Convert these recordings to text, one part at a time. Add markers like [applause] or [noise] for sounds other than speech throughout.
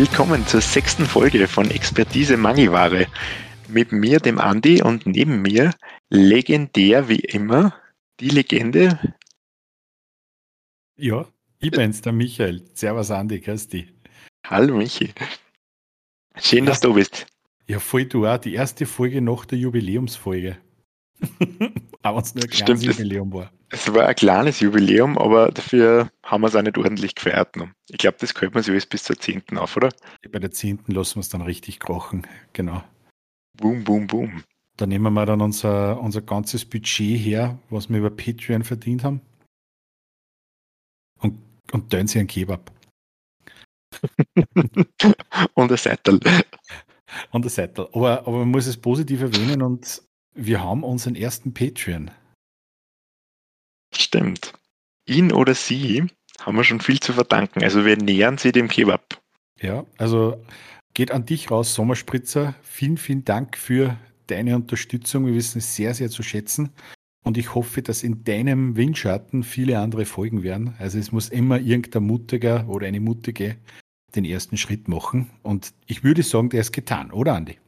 Willkommen zur sechsten Folge von Expertise Mangelware. Mit mir, dem Andi, und neben mir, legendär wie immer, die Legende. Ja, ich bin's, der Michael. Servus, Andi, grüß dich. Hallo, Michi. Schön, dass du bist. Ja, voll du auch. Die erste Folge nach der Jubiläumsfolge. [laughs] aber es nur ein kleines Stimmt, Jubiläum war. Es war ein kleines Jubiläum, aber dafür haben wir es auch nicht ordentlich gefeiert. Noch. Ich glaube, das könnte man sich alles bis zur 10. auf, oder? Bei der 10. lassen wir es dann richtig krochen, genau. Boom, boom, boom. Da nehmen wir dann unser, unser ganzes Budget her, was wir über Patreon verdient haben. Und, und tun sie einen Kebab. [laughs] und ein Seitel. Und ein Seitel. Aber, aber man muss es positiv erwähnen und wir haben unseren ersten Patreon. Stimmt. Ihn oder sie haben wir schon viel zu verdanken. Also wir nähern sie dem Kebab. Ja, also geht an dich raus, Sommerspritzer. Vielen, vielen Dank für deine Unterstützung. Wir wissen es sehr, sehr zu schätzen. Und ich hoffe, dass in deinem Windschatten viele andere folgen werden. Also es muss immer irgendein Mutiger oder eine Mutige den ersten Schritt machen. Und ich würde sagen, der ist getan, oder Andi?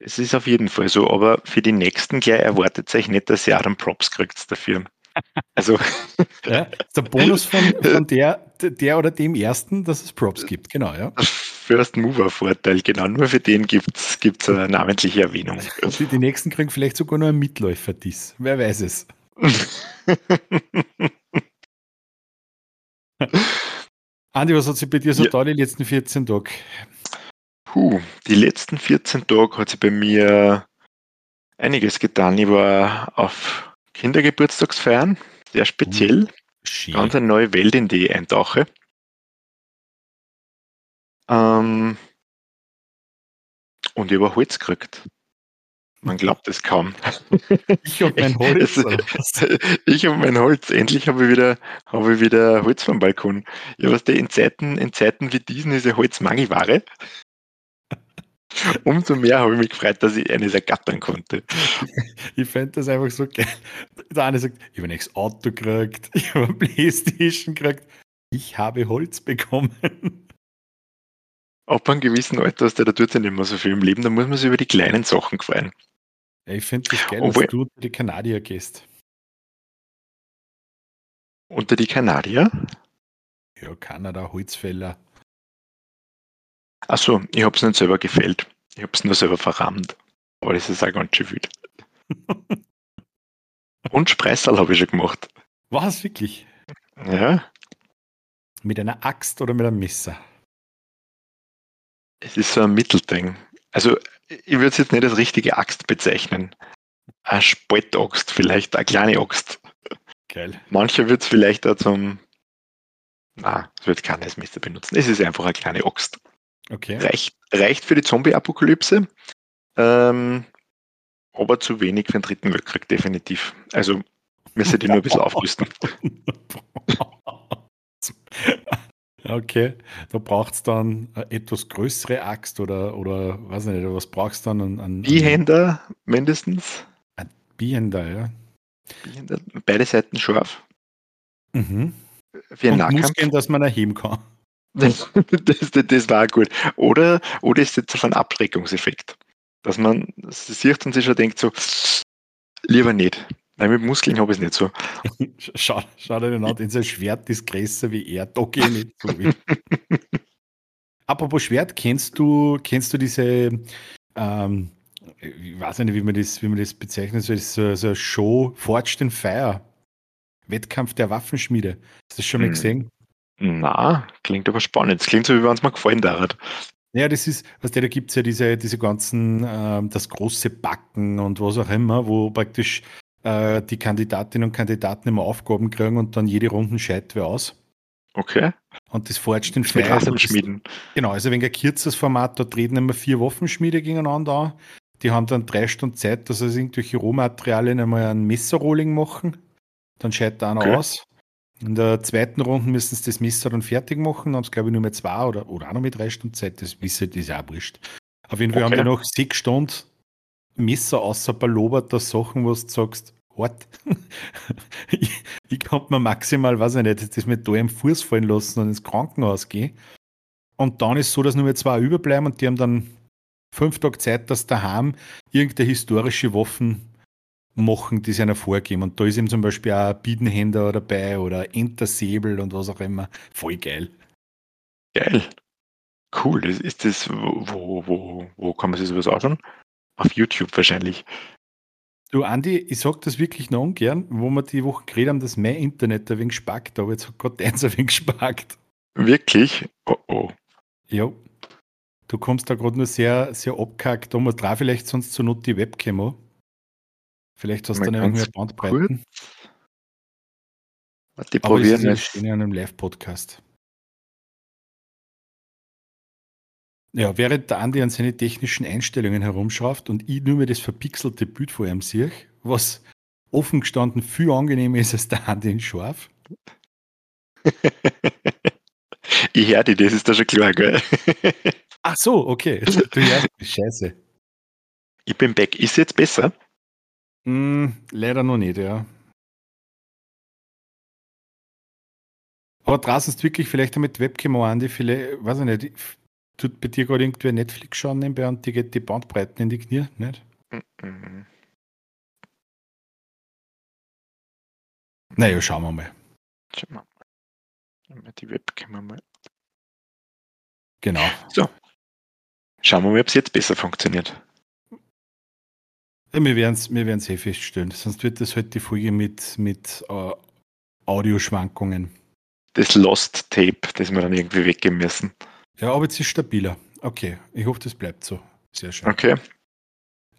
Es ist auf jeden Fall so, aber für die nächsten gleich erwartet euch nicht, dass ihr auch einen Props kriegt dafür. Also. Ja, der Bonus von, von [laughs] der, der oder dem ersten, dass es Props gibt, genau, ja. First Mover Vorteil, genau. Nur für den gibt es eine namentliche Erwähnung. Die, die nächsten kriegen vielleicht sogar nur einen Mitläufer dies. Wer weiß es. [laughs] Andi, was hat sich bei dir so ja. da die letzten 14 Tage? Puh, die letzten 14 Tage hat sich bei mir einiges getan. Ich war auf Kindergeburtstagsfeiern, sehr speziell. Uh, Ganz eine neue Welt, in die ich eintauche. Ähm, und ich habe Holz gekriegt. Man glaubt es kaum. [laughs] Ich habe mein Holz. [laughs] ich habe mein Holz. Endlich habe ich wieder, habe ich wieder Holz vom Balkon. Ja, was der in Zeiten, in Zeiten wie diesen ist ja Holz Mangelware. Umso mehr habe ich mich gefreut, dass ich eines ergattern konnte. Ich fände das einfach so geil. Der eine sagt, ich habe ein Auto gekriegt, [laughs] ich habe eine Playstation gekriegt, ich habe Holz bekommen. Ab einem gewissen Alter hast du, da tut ja nicht mehr so viel im Leben, da muss man sich über die kleinen Sachen freuen. Ja, ich finde es geil, Obwohl, dass du unter die Kanadier gehst. Unter die Kanadier? Ja, Kanada, Holzfäller. Achso, ich habe es nicht selber gefällt. Ich habe es nur selber verrammt. Aber das ist auch ganz schön viel. [laughs] Und Spreißal habe ich schon gemacht. Was, wirklich? Ja. Mit einer Axt oder mit einem Messer? Es ist so ein Mittelding. Also, ich würde es jetzt nicht als richtige Axt bezeichnen. Eine Spaltaxt, vielleicht eine kleine Axt. Geil. Manche wird es vielleicht auch zum. Na, es wird keines Messer benutzen. Es ist einfach eine kleine Axt. Okay. Reicht, reicht für die Zombie-Apokalypse, ähm, aber zu wenig für den dritten Weltkrieg, definitiv. Also müsste die nur ein bisschen aufrüsten. [laughs] Okay, da braucht es dann eine etwas größere Axt oder, oder weiß nicht, was brauchst du dann? An, an, Bihänder mindestens. Ein Bihänder, ja. Bihänder, beide Seiten scharf. Mhm. Für Und Muskeln, dass man erheben kann. [laughs] Das, das, war gut. Oder, oder ist jetzt auf ein Abschreckungseffekt, dass man sieht und sich schon denkt so, lieber nicht. Nein, mit Muskeln habe ich es nicht so. [laughs] schau, schau dir den an, sein Schwert ist größer wie er, da gehe ich nicht so wie. [laughs] Apropos Schwert, kennst du, kennst du diese, ähm, ich weiß nicht, wie man das, wie man das bezeichnet, so, so, so eine Show, Forged in Fire, Wettkampf der Waffenschmiede. Hast du das schon mal hm. gesehen? Na, klingt aber spannend. Das klingt so, wie wenn es mir gefallen hat. Ja, das ist, was da gibt es ja diese, diese ganzen, äh, das große Backen und was auch immer, wo praktisch äh, die Kandidatinnen und Kandidaten immer Aufgaben kriegen und dann jede Runde scheit wer aus. Okay. Und das forgt den Feier. Also genau, also wenn ein kurzes Format, da treten immer vier Waffenschmiede gegeneinander an. Die haben dann drei Stunden Zeit, dass sie irgendwelche Rohmaterialien einmal ein Messerrolling machen. Dann scheidet einer okay. aus. In der zweiten Runde müssen sie das Messer dann fertig machen, haben es glaube ich nur mit zwei oder, oder auch noch mit drei Stunden Zeit, das wissen die ist auch wurscht. Auf jeden Fall okay. haben die noch sechs Stunden Messer außer baloberter Sachen, wo du sagst, hart. [laughs] ich, ich kann mir maximal, weiß ich nicht, das mit da im Fuß fallen lassen und ins Krankenhaus gehen. Und dann ist es so, dass nur mehr zwei überbleiben und die haben dann fünf Tage Zeit, dass daheim irgendeine historische Waffen machen, die sie einer vorgeben. Und da ist eben zum Beispiel auch ein Biedenhänder dabei oder Entersäbel und was auch immer. Voll geil. Geil. Cool. Ist das, wo, wo, wo kann man sich sowas anschauen? Auf YouTube wahrscheinlich. Du, Andi, ich sag das wirklich noch ungern, wo wir die Woche geredet haben, dass mein Internet ein wenig spackt, aber jetzt hat Gott eins ein wenig gespackt. Wirklich? Oh oh. Ja. Du kommst da gerade nur sehr, sehr abgehackt um. Drauf vielleicht sonst zur Not die Webcam an. Vielleicht hast du dann irgendwie Bandbreiten. Warte, die probieren wir in einem Live-Podcast. Ja, während der Andi an seine technischen Einstellungen herumschraubt und ich nur mir das verpixelte Bild vor ihm sehe, was offen gestanden viel angenehmer ist als der Andi in scharf. [laughs] ich höre dich, das ist da schon klar, gell? Ach so, okay. Du hörst mich, scheiße. Ich bin back. Ist jetzt besser? Mm, leider noch nicht, ja. Aber draußen ist wirklich vielleicht mit Webcam an, die viele, weiß ich nicht, tut bei dir gerade irgendwer Netflix schauen nebenbei und die geht die Bandbreiten in die Knie, nicht? Mhm. Naja, schauen wir mal. Schauen wir mal. Die Webcam mal. Genau. So. Schauen wir mal, ob es jetzt besser funktioniert. Ja, wir werden es wir eh feststellen. Sonst wird das halt die Folge mit, mit uh, Audioschwankungen. Das Lost Tape, das wir dann irgendwie weggeben müssen. Ja, aber jetzt ist stabiler. Okay, ich hoffe, das bleibt so. Sehr schön. Okay.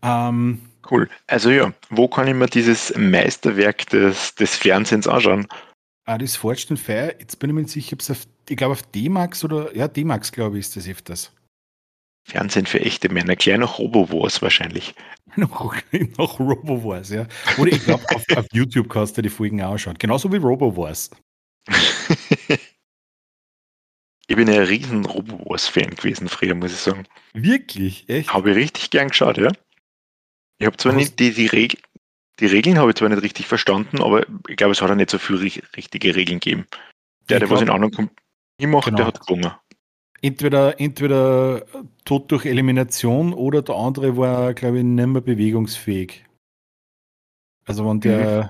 Ähm, cool. Also ja, wo kann ich mir dieses Meisterwerk des, des Fernsehens anschauen? Ah, das Fortune Fire, jetzt bin ich mir nicht sicher, ob es auf, ich glaube auf D-Max oder, ja, D-Max glaube ich ist das öfters. Fernsehen für echte Männer, gleich noch Robo-Wars wahrscheinlich. [laughs] noch, noch Robo-Wars, ja. Oder ich glaube, auf, auf, YouTube kannst du die Folgen auch anschauen. Genauso wie Robo-Wars. [laughs] Ich bin ja ein riesen Robo-Wars-Fan gewesen früher, muss ich sagen. Wirklich? Echt? Habe ich richtig gern geschaut, ja. Ich habe zwar nicht die, die, Reg die Regeln habe ich zwar nicht richtig verstanden, aber ich glaube, es hat auch nicht so viele richtige Regeln gegeben. Der, der was in anderen kommt, ich mache, genau. der hat gewonnen. Entweder, entweder Tod durch Elimination oder der andere war, glaube ich, nicht mehr bewegungsfähig. Also wenn der, mhm.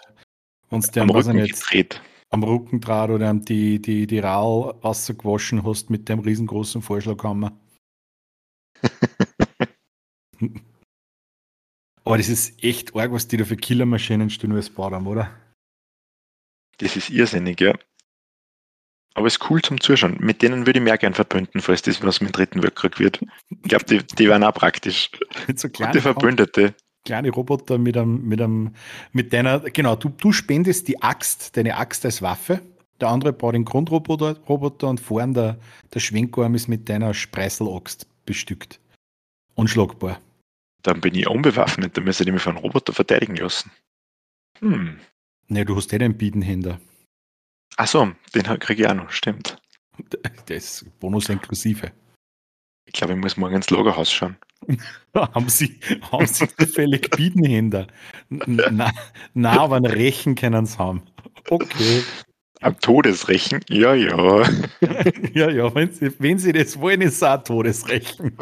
wenn der am Rücken nicht, gedreht am Rückendraht oder die, die, die Rahl gewaschen hast mit dem riesengroßen Vorschlaghammer. [laughs] Aber das ist echt arg, was die da für Killermaschinen stehen als haben, oder? Das ist irrsinnig, ja. Aber es ist cool zum Zuschauen. Mit denen würde ich mehr gern verbünden, falls das was mit dem dritten Weltkrieg wird. Ich glaube, die, die wären auch praktisch. So Gute Verbündete kleine Roboter mit einem, mit einem, mit deiner, genau, du, du spendest die Axt, deine Axt als Waffe. Der andere baut den Grundroboter Roboter und vorn der, der Schwenkarm ist mit deiner Spreißelaxt bestückt. Unschlagbar. Dann bin ich unbewaffnet, dann müsste ich mich von einem Roboter verteidigen lassen. Hm. Ne, du hast eh den Biedenhänder. Achso, den kriege ich auch noch, stimmt. Der ist Bonus inklusive. Ich glaube, ich muss morgen ins Lagerhaus schauen. [laughs] haben Sie, haben Sie zufällig Biedenhänder? Na, na, aber ein Rechen können Sie haben. Okay. Am Todesrechen? Ja, ja. [laughs] ja, ja, wenn Sie, wenn Sie das wollen, ist es auch Todesrechen.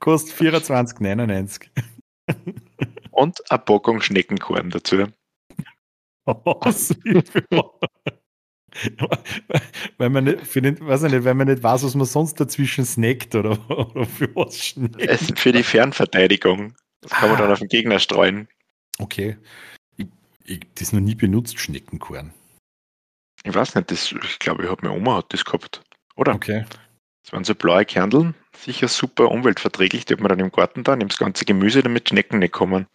Kostet 24,99. Und eine Packung Schneckenkorn dazu. [laughs] Oh, weil man nicht, für den, weiß ich nicht, weil man nicht weiß, was man sonst dazwischen snackt oder, oder für was schneckt. Essen für die Fernverteidigung. Das kann man dann auf den Gegner streuen. Okay. Ich, ich das noch nie benutzt, Schneckenkorn. Ich weiß nicht, das, ich glaube, ich habe meine Oma hat das gehabt. Oder? Okay. Das waren so blaue Kerndeln, sicher super umweltverträglich. Die hat man dann im Garten da, nimmt das ganze Gemüse, damit Schnecken nicht kommen.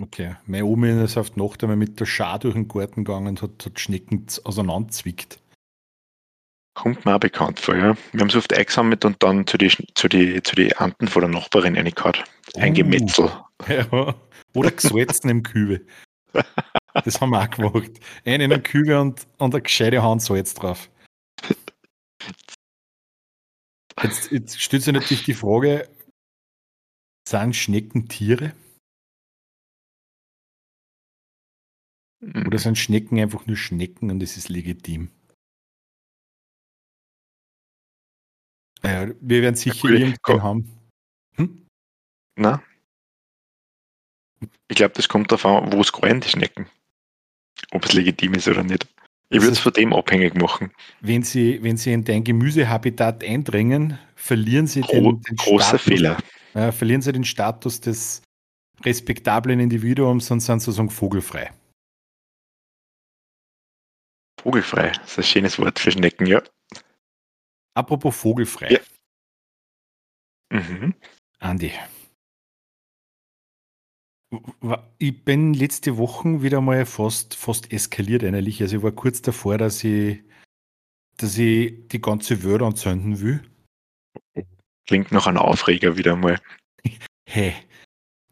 Okay. Meine Oma ist auf die Nacht einmal mit der Schar durch den Garten gegangen und hat, hat Schnecken auseinanderzwickt. Kommt mir auch bekannt vor, ja. Wir haben es oft eingesammelt und dann zu den zu die, zu die Anten von der Nachbarin reingehauen. Eingemetzel. Uh, ja. Oder gesalzen im Kübel. [laughs] Das haben wir auch gemacht. Einen in der Kübel und, und eine gescheite Hand Salz drauf. Jetzt, jetzt stellt sich natürlich die Frage, sind Schnecken Tiere? Oder sind Schnecken einfach nur Schnecken und es ist legitim? Ja, wir werden sicher ja, irgendwann haben. Hm? Na? Ich glaube, das kommt darauf an, wo es die Schnecken. Ob es legitim ist oder nicht. Ich würde es von dem abhängig machen. Wenn sie, wenn sie in dein Gemüsehabitat eindringen, verlieren sie Gro den, den Großer Status, Fehler. Äh, verlieren sie den Status des respektablen Individuums und sind sozusagen vogelfrei. Vogelfrei, das ist ein schönes Wort für Schnecken, ja. Apropos vogelfrei. Ja. Mhm. Andi. Ich bin letzte Woche wieder mal fast, fast eskaliert innerlich. Also ich war kurz davor, dass ich, dass ich die ganze Welt anzünden will. Klingt noch ein Aufreger wieder mal. Hey,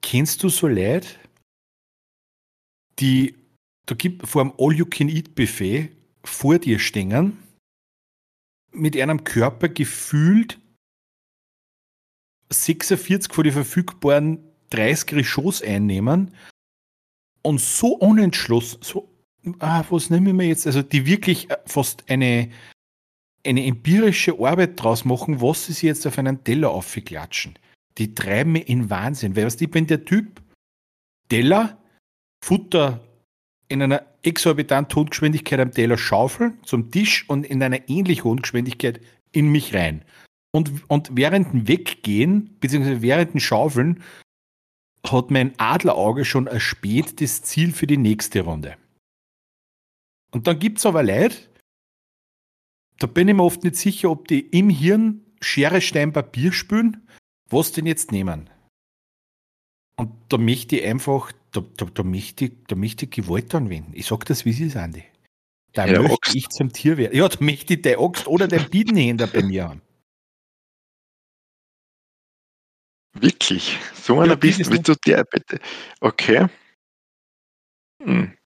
kennst du so Leute, die da gibt vor einem All-You-Can-Eat-Buffet vor dir stehen, mit einem Körper gefühlt 46 von den verfügbaren 30 Reschoss einnehmen und so unentschlossen, so, ah, was nehme ich mir jetzt, also die wirklich äh, fast eine, eine empirische Arbeit draus machen, was sie sich jetzt auf einen Teller aufklatschen. Die treiben mich in Wahnsinn, weil was ich bin der Typ, Teller, Futter in einer exorbitant hohen Geschwindigkeit am Teller schaufeln zum Tisch und in einer ähnlich hohen Geschwindigkeit in mich rein. Und, und während dem Weggehen, beziehungsweise während dem Schaufeln, hat mein Adlerauge schon erspäht das Ziel für die nächste Runde. Und dann gibt es aber Leute, da bin ich mir oft nicht sicher, ob die im Hirn Schere, Stein, Papier spülen, was denn jetzt nehmen. Und da möchte ich einfach, da, da, da, möchte, ich, da möchte ich Gewalt anwenden. Ich sag das, wie sie ist, Andi. Da ja, möchte Axt. ich zum Tier werden. Ja, da möchte ich deine Axt oder den Biedenhänder bei mir haben. Wirklich? So einer ja, bist, bist du der bitte? Okay. Hm.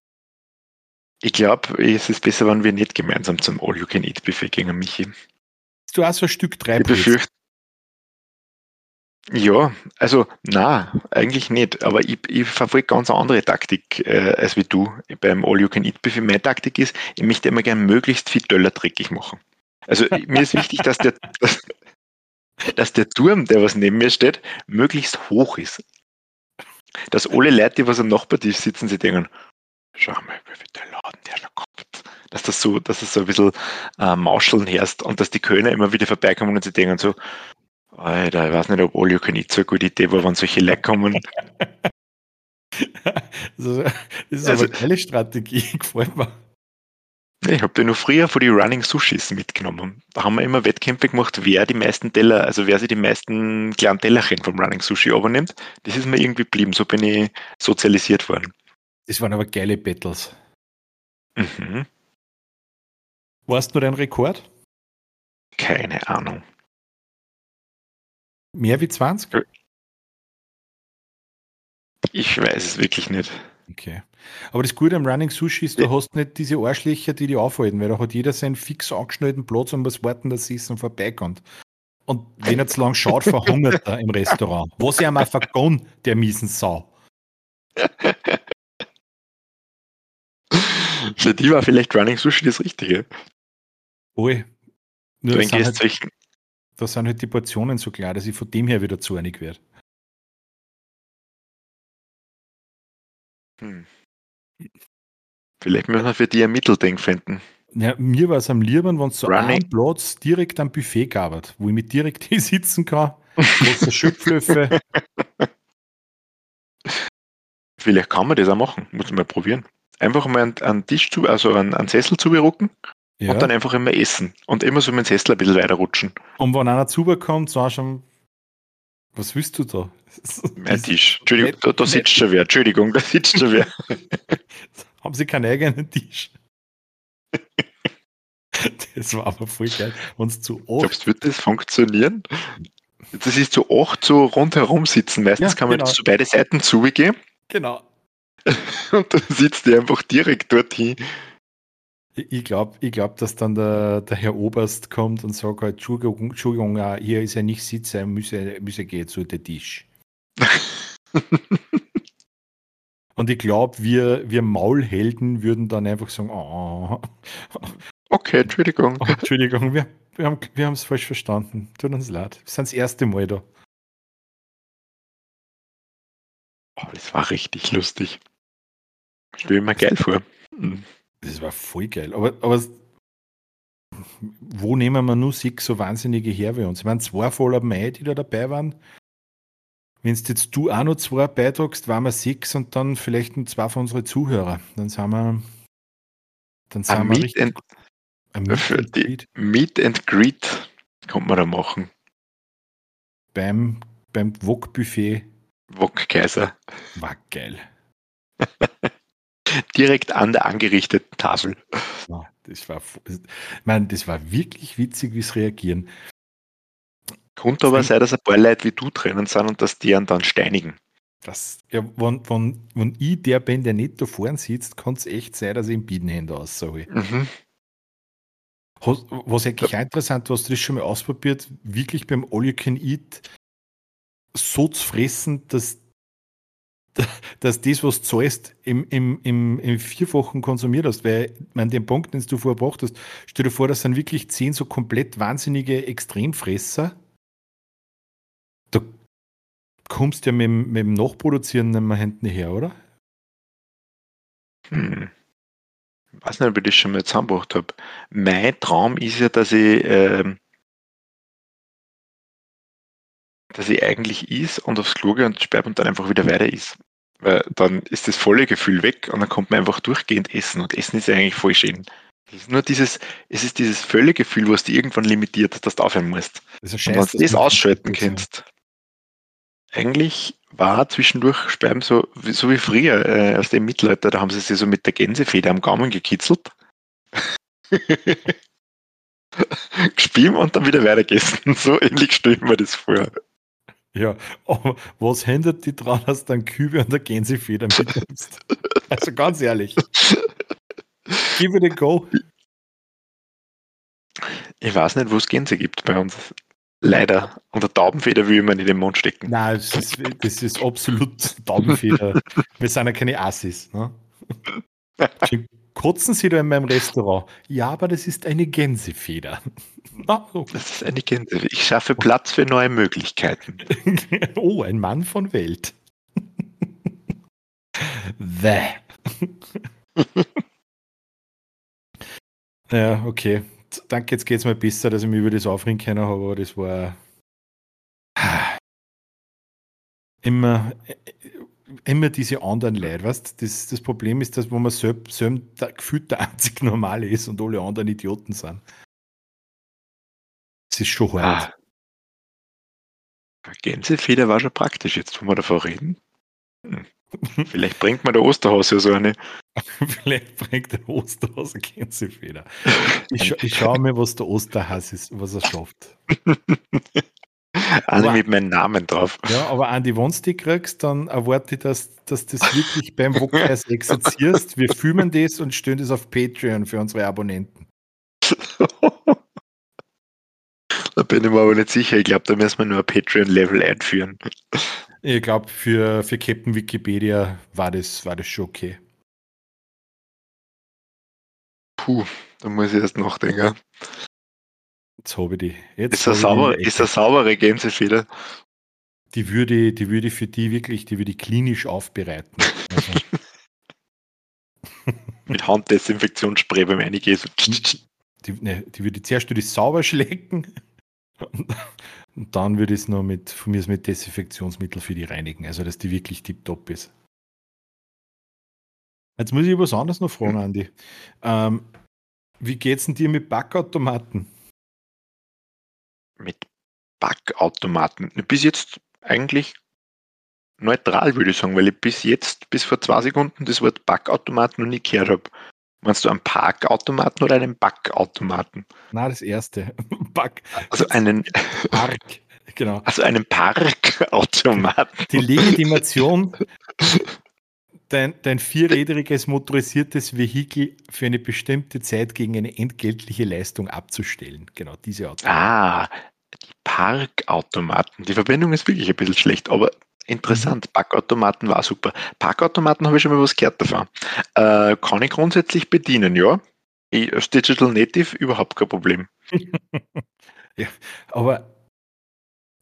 Ich glaube, es ist besser, wenn wir nicht gemeinsam zum All-You-Can-Eat-Buffet gehen, Michi. Du hast so ein Stück drei Ich befürchte. Ja, also na, eigentlich nicht. Aber ich, ich verfolge ganz eine andere Taktik äh, als wie du beim All-You-Can-Eat-Buffet. Meine Taktik ist, ich möchte immer gerne möglichst viel Döller dreckig machen. Also mir ist wichtig, dass der, dass, dass der Turm, der was neben mir steht, möglichst hoch ist. Dass alle Leute, die was am Nachbartisch sitzen, sie denken, schau mal, wie viel der Laden der schon kommt. Dass das so, dass es so ein bisschen äh, Mauscheln herrscht und dass die Kölner immer wieder vorbeikommen und sie denken so, Alter, ich weiß nicht, ob All You Can Eat so eine gute Idee war, wenn solche Leute kommen. also, [laughs] das ist also, eine geile Strategie, [laughs] gefällt mir. Ich habe den noch früher von die Running Sushis mitgenommen. Da haben wir immer Wettkämpfe gemacht, wer die meisten Teller, also wer sich die meisten kleinen Tellerchen vom Running Sushi abnimmt. Das ist mir irgendwie geblieben. So bin ich sozialisiert worden. Das waren aber geile Battles. Mhm. Warst du dein Rekord? Keine Ahnung. Mehr wie 20? Ich weiß es wirklich nicht. Okay. Aber das Gute am Running Sushi ist, du hast nicht diese Arschlöcher, die die aufhalten, weil da hat jeder seinen fix angeschnallten Platz und muss warten, dass das Essen vorbeikommt. Und wenn er zu lang schaut, [laughs] verhungert er im Restaurant. Was ja mal vergonn, der miesen Sau. Für die war vielleicht Running Sushi das Richtige. Ui. Nur das, sind halt, da sind halt die Portionen so klar, dass ich von dem her wieder zu einig werde. Hm. Vielleicht müssen wir für die ein Mittelding finden. Ja, mir war es am lieben, wenn es so einen Platz direkt am Buffet gab, wo ich mit direkt [laughs] hier sitzen kann. Große Schöpflöffe. [laughs] Vielleicht kann man das auch machen. Muss man mal probieren. Einfach mal einen, einen Tisch zu, also einen, einen Sessel zu berucken ja. und dann einfach immer essen. Und immer so mit dem Sessel ein bisschen weiter rutschen. Und wenn einer zubekommt, so schon was willst du da? Mein Tisch. Entschuldigung, da, da sitzt schon wer. Entschuldigung, da sitzt schon wer. [laughs] Haben Sie keinen eigenen Tisch? Das war aber voll geil. Wenn's zu acht. Glaubst wird das funktionieren? Das ist zu acht so rundherum sitzen. Meistens ja, kann man genau. zu beide Seiten zugehen. Genau. [laughs] Und dann sitzt die einfach direkt dorthin. Ich glaube, ich glaub, dass dann der, der Herr Oberst kommt und sagt halt, Entschuldigung, Entschuldigung hier ist er nicht Sitz, er müsse, müsse gehen zu der Tisch. [laughs] und ich glaube, wir, wir Maulhelden würden dann einfach sagen, oh. Okay, Entschuldigung. Oh, [laughs] Entschuldigung, wir, wir haben wir es falsch verstanden. Tut uns leid. Wir sind das erste Mal da. Oh, das war richtig lustig. Stell mir geil vor. Das war voll geil. Aber, aber wo nehmen wir nur sechs so wahnsinnige her wie uns? Ich meine, zwei voller Mai, die da dabei waren. Wenn jetzt du auch noch zwei beitragst, waren wir sechs und dann vielleicht noch zwei von unseren Zuhörern. Dann sind wir. Dann sind wir richtig. And, Meet, and Greet. Meet and Greet kann man da machen. Beim, beim Wok-Buffet. Wok-Kaiser. War geil. [laughs] Direkt an der angerichteten Tafel. Ja, das war, ich meine, das war wirklich witzig, wie es reagieren. Könnte aber sein, dass ein paar Leute wie du drinnen sind und dass die einen dann steinigen. Das, ja, wenn, wenn, wenn ich der bin, der nicht da vorne sitzt, kann es echt sein, dass ich im Bienenhändler aussage. Mhm. Was eigentlich ja. interessant, hast du das schon mal ausprobiert, wirklich beim All You Can Eat so zu fressen, dass, [laughs] dass das, was du zahlst, im, im, im, im Vierfachen konsumiert hast. Weil, ich meine, den Punkt, den du vorher gebracht hast, stell dir vor, das sind wirklich zehn so komplett wahnsinnige Extremfresser. Da kommst du ja mit, mit dem Nachproduzieren nicht mehr hinten her, oder? Hm. Ich weiß nicht, ob ich das schon mal zusammengebracht habe. Mein Traum ist ja, dass ich, äh, dass ich eigentlich is und aufs Klo gehe und sperre und dann einfach wieder weiter is. Weil dann ist das volle Gefühl weg und dann kommt man einfach durchgehend essen und Essen ist ja eigentlich voll schön. Es ist nur dieses, es ist dieses Völlegefühl, was dich irgendwann limitiert, dass du aufhören musst. Das ist und wenn du das ausschalten kannst, eigentlich war zwischendurch Sperben so, so wie früher äh, aus dem Mittelalter, da haben sie sich so mit der Gänsefeder am Gaumen gekitzelt. [laughs] Gespielt und dann wieder weitergegessen. [laughs] So ähnlich stelle ich mir das vor. Ja, aber was hindert die dran, dass du dann Kübe und der Gänsefeder mitnimmst? [laughs] also ganz ehrlich. Give it a go. Ich weiß nicht, wo es Gänse gibt bei uns. Leider. Und der Taubenfeder will ich mir nicht in den Mund stecken. Nein, das ist, das ist absolut Taubenfeder. Wir sind ja keine Assis. Ne? [laughs] Kotzen Sie da in meinem Restaurant? Ja, aber das ist eine Gänsefeder. Ah, okay. Das ist eine Gänsefeder. Ich schaffe Platz für neue Möglichkeiten. [laughs] oh, ein Mann von Welt. The. [laughs] ja, okay danke, jetzt geht es mal besser, dass ich mich über das aufregen kann, aber das war [sighs] immer, immer diese anderen Leute, weißt das, das Problem ist, dass wo man selbst, selbst gefühlt der einzig Normale ist und alle anderen Idioten sind. Es ist schon hart. Ah. Gänsefeder war schon praktisch, jetzt wo wir davon reden. Hm. [laughs] Vielleicht bringt man der Osterhaus ja so eine. [laughs] Vielleicht bringt der Osterhaus eine Gänsefeder. [laughs] Ich, ich schaue mir, was der Osterhaus ist, was er schafft. Alle mit meinem Namen drauf. Ja, aber Andi, wenn du die kriegst, dann erwarte ich, dass, dass du das wirklich beim Wokreis exerzierst. Wir filmen das und stellen das auf Patreon für unsere Abonnenten. Da bin ich mir aber nicht sicher. Ich glaube, da müssen wir nur ein Patreon-Level einführen. Ich glaube, für, für Captain Wikipedia war das, war das schon okay. Puh, da muss ich erst nachdenken. Jetzt habe ich die. Jetzt ist, eine sauber, ist eine saubere Gänsefeder. Die würde, die würde für die wirklich, die würde klinisch aufbereiten. Also. [laughs] Mit Handdesinfektionsspray beim Einigen. Die, ne, die würde zuerst durch sauber schlecken und dann würde ich es noch mit, von mir mit Desinfektionsmittel für die reinigen, also dass die wirklich tiptop ist. Jetzt muss ich was anderes noch fragen, Andi. Ähm, wie geht's denn dir mit Backautomaten? Mit Backautomaten? Bis jetzt eigentlich neutral, würde ich sagen, weil ich bis jetzt, bis vor zwei Sekunden, das Wort Backautomaten noch nie gehört habe. Meinst du einen Parkautomaten oder einen Backautomaten? Na, das erste. [laughs] Back. Also einen Park. Genau. Also einen Parkautomaten. Die Legitimation, dein, dein vierrädriges motorisiertes Vehikel für eine bestimmte Zeit gegen eine entgeltliche Leistung abzustellen. Genau, diese Automaten. Ah, die Parkautomaten. Die Verbindung ist wirklich ein bisschen schlecht, aber Interessant, Backautomaten war super. Parkautomaten habe ich schon mal was gehört davon. Äh, kann ich grundsätzlich bedienen, ja. Ich, als Digital Native überhaupt kein Problem. [laughs] ja, aber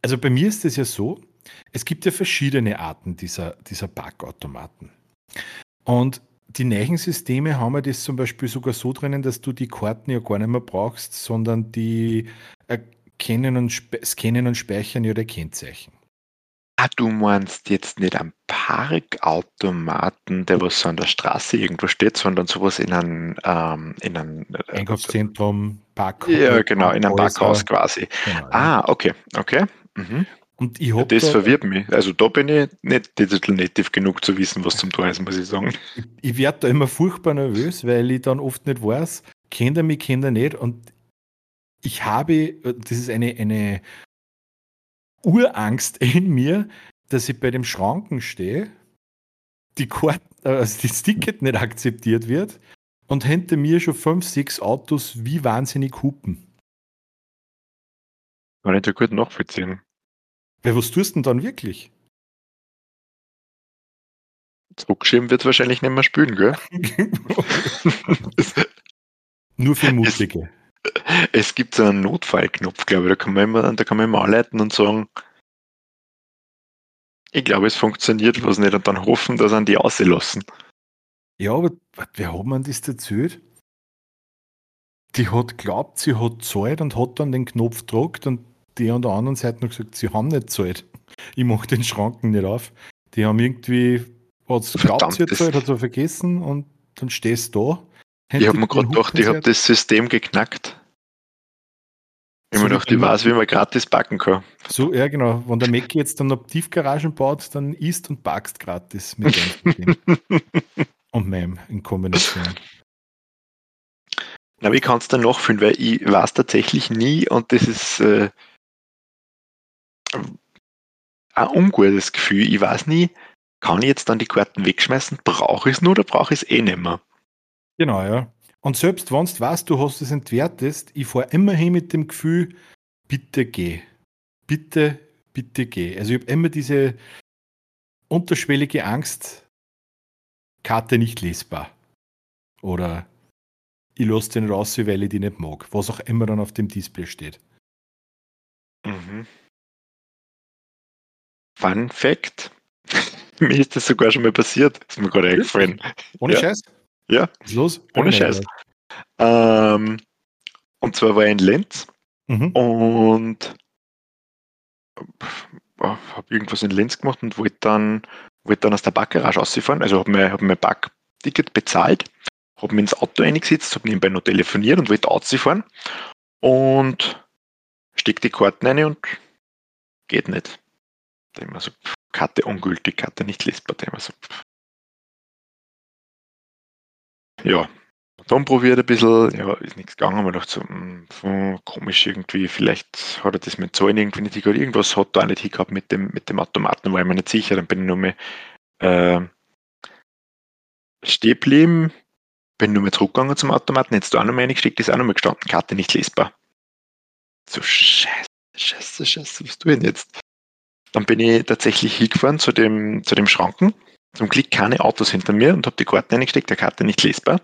also bei mir ist es ja so, es gibt ja verschiedene Arten dieser, dieser Backautomaten. Und die neuen Systeme haben ja das zum Beispiel sogar so drinnen, dass du die Karten ja gar nicht mehr brauchst, sondern die erkennen und scannen und speichern ihre Kennzeichen. Ah, du meinst jetzt nicht am Parkautomaten, der was an der Straße irgendwo steht, sondern sowas in einem, ähm, in einem äh, Einkaufszentrum, Parkhaus. Ja, genau, in einem Parkhaus quasi. Genau, ah, okay, okay. Mhm. Und ich hab das da, verwirrt mich. Also da bin ich nicht digital native genug zu wissen, was zum Tor ist, muss ich sagen. Ich, ich werde da immer furchtbar nervös, weil ich dann oft nicht weiß, kennt er mich, kennt er nicht. Und ich habe, das ist eine, eine Urangst in mir, dass ich bei dem Schranken stehe, die Karte, also das Ticket nicht akzeptiert wird und hinter mir schon fünf, sechs Autos wie wahnsinnig hupen. Kann ich dir gut nachvollziehen. Weil was tust du denn dann wirklich? Zurückschieben wird wahrscheinlich nicht mehr spülen, gell? [laughs] [laughs] Nur für Mutige. Es, es, gibt so einen Notfallknopf, glaube ich, da kann man immer, da kann man immer anleiten und sagen, ich glaube, es funktioniert was nicht und dann hoffen, dass an die auslassen. Ja, aber wer hat man das erzählt? Die hat glaubt, sie hat Zeit und hat dann den Knopf gedruckt und die an der anderen Seite noch gesagt, sie haben nicht Zeit. Ich mache den Schranken nicht auf. Die haben irgendwie, hat [laughs] glaubt, sie hat Zeit, hat sie vergessen und dann stehst du da. Ich habe mir gerade gedacht, ich habe das System geknackt. Ich so habe gedacht, ich weiß, wie man gratis backen kann. So, ja genau. Wenn der Mac jetzt dann noch Tiefgaragen baut, dann isst und backst gratis mit dem [laughs] und meinem in Kombination. Aber ich kann es dann nachfühlen, weil ich weiß tatsächlich nie und das ist äh, ein ungutes Gefühl. Ich weiß nie, kann ich jetzt dann die Karten wegschmeißen? Brauche ich es nur oder brauche ich es eh nicht mehr? Genau, ja. Und selbst wenn du weißt, du hast es entwertest, ich fahre immerhin mit dem Gefühl, bitte geh. Bitte, bitte geh. Also ich habe immer diese unterschwellige Angst, Karte nicht lesbar. Oder ich lasse den raus, weil ich die nicht mag. Was auch immer dann auf dem Display steht. Mhm. Fun Fact. [laughs] mir ist das sogar schon mal passiert. Ist mir gerade eingefallen. Ohne ja. Scheiß? Ja. Was ist los? Ohne Scheiß. Ähm, und zwar war ich in Lenz mhm. und habe irgendwas in Lenz gemacht und wollte dann, wollte dann aus der Backgarage rausfahren. Also habe mein, hab mein Backticket bezahlt, habe mir ins Auto eingesetzt, habe nebenbei noch telefoniert und wollte rausfahren und stecke die Karten rein und geht nicht. Immer so, Karte ungültig, Karte nicht lesbar. Immer so. Ja, dann probiert ein bisschen, ja, ist nichts gegangen, aber dachte so, mh, hm, komisch irgendwie, vielleicht hat er das mit Zahlen irgendwie nicht hingehört, irgendwas hat da nicht hingehabt mit dem, mit dem Automaten, war ich mir nicht sicher, dann bin ich mehr äh, stehen geblieben, bin nur mehr zurückgegangen zum Automaten, jetzt da auch noch mal reingesteckt, ist auch noch mal gestanden, Karte nicht lesbar. So, scheiße, scheiße, scheiße, was tue ich denn jetzt? Dann bin ich tatsächlich hingefahren zu dem, zu dem Schranken. Zum Glück keine Autos hinter mir und habe die Karten eingesteckt, der Karte nicht lesbar.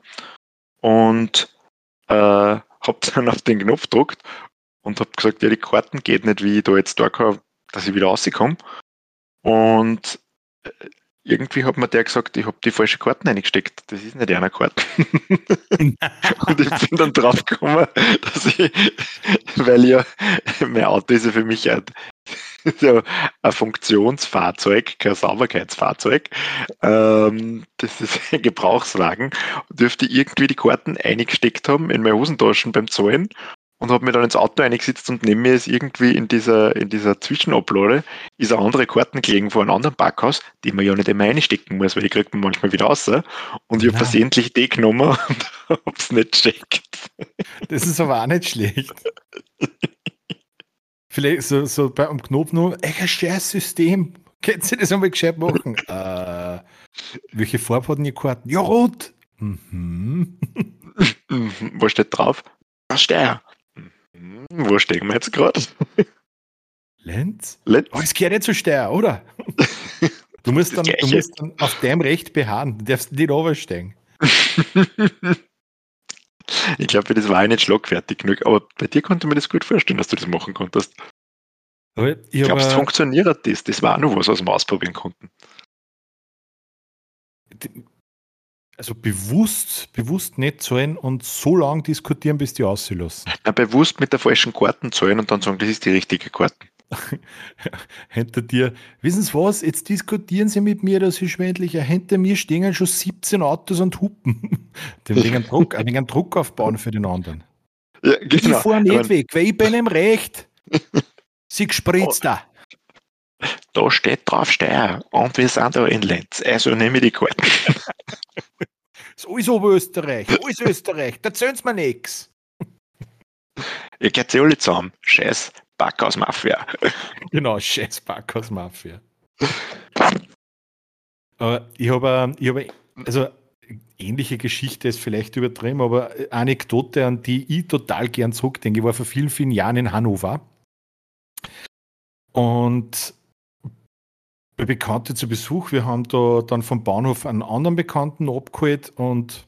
Und äh, habe dann auf den Knopf gedruckt und habe gesagt, ja, die Karten geht nicht, wie ich da jetzt da kann, dass ich wieder rauskomme. Und äh, irgendwie hat mir der gesagt, ich habe die falsche Karten eingesteckt. Das ist nicht einer Karten. [laughs] und ich bin dann drauf gekommen, dass ich, weil ja mein Auto ist ja für mich ein, [laughs] ja, ein Funktionsfahrzeug, kein Sauberkeitsfahrzeug. Ähm, das ist [laughs] ein Gebrauchswagen. Und dürfte irgendwie die Karten eingesteckt haben in meine Hosentaschen beim Zahlen und habe mir dann ins Auto eingesetzt und neben mir ist irgendwie in dieser, in dieser Zwischenablade ist eine andere Karten gelegen von einem anderen Backhaus, die man ja nicht immer einstecken muss, weil die kriegt man manchmal wieder raus. Und ich habe versehentlich die genommen [laughs] und habe es nicht gecheckt. Das ist aber auch nicht schlecht. Vielleicht so, so bei einem Knopf nur, ey, System. Können Sie das einmal gescheit machen? [laughs] äh, welche Farbe hat denn die Karten? Ja, rot. Mhm. [laughs] Was steht drauf? Steuer. Mhm. Wo stehen wir jetzt gerade? [laughs] Lenz? Lenz? Oh, das gehört nicht zu Steuer, oder? [laughs] Du musst, dann, du musst dann auf dem Recht beharren. Du darfst nicht runtersteigen. [laughs] Ich glaube, das war nicht schlagfertig genug, aber bei dir konnte man das gut vorstellen, dass du das machen konntest. Aber ich ich glaube, es funktioniert das. Das war auch noch was, was wir ausprobieren konnten. Also bewusst, bewusst nicht zahlen und so lange diskutieren, bis die auslassen. [laughs] Ja, bewusst mit der falschen Karten zahlen und dann sagen, das ist die richtige Karten. [laughs] Hinter dir, wissen Sie was, jetzt diskutieren Sie mit mir, das ist schwindlicher. Hinter mir stehen schon 17 Autos und Hupen. [laughs] Den wegen Druck, wegen Druck aufbauen für den anderen. Ja, genau. Ich fahre nicht weg, weil ich bin im Recht. Sie gespritzt da. Da steht drauf Steuer und wir sind da in Lenz. Also nehme ich die Karten. [laughs] so ist Oberösterreich, so ist Österreich, da erzählen Sie mir nichts. [laughs] Ihr geht sie alle zusammen. Scheiß Backhaus-Mafia. [laughs] Genau, scheiß Backhaus-Mafia. Aber ich habe, ich habe, also ähnliche Geschichte ist vielleicht übertrieben, aber Anekdote, an die ich total gern zurückdenke. Ich war vor vielen, vielen Jahren in Hannover und bei Bekannte zu Besuch. Wir haben da dann vom Bahnhof einen anderen Bekannten abgeholt und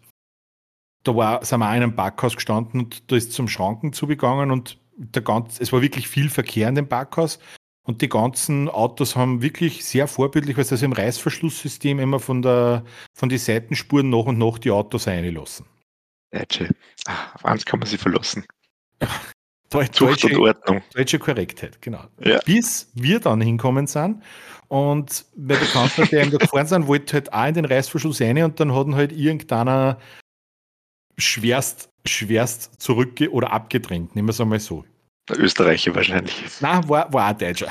da war, sind wir auch in einem Backhaus gestanden und da ist zum Schranken zugegangen und der ganz, es war wirklich viel Verkehr in dem Backhaus und die ganzen Autos haben wirklich sehr vorbildlich, weil sie also im Reißverschlusssystem immer von der von den Seitenspuren nach und nach die Autos reinlassen. Deutsche. Auf eins kann man sie verlassen. [laughs] Deutsche, deutsche, Ordnung. Deutsche Korrektheit, genau. Ja. Bis wir dann hinkommen sind und mein Bekannter, der ihm da gefahren sind, wollte halt auch in den Reißverschluss rein und dann hat ihn halt irgendeiner schwerst, schwerst zurückge- oder abgedrängt, nehmen wir es einmal so. Der Österreicher wahrscheinlich. Nein, war, war auch Deutscher.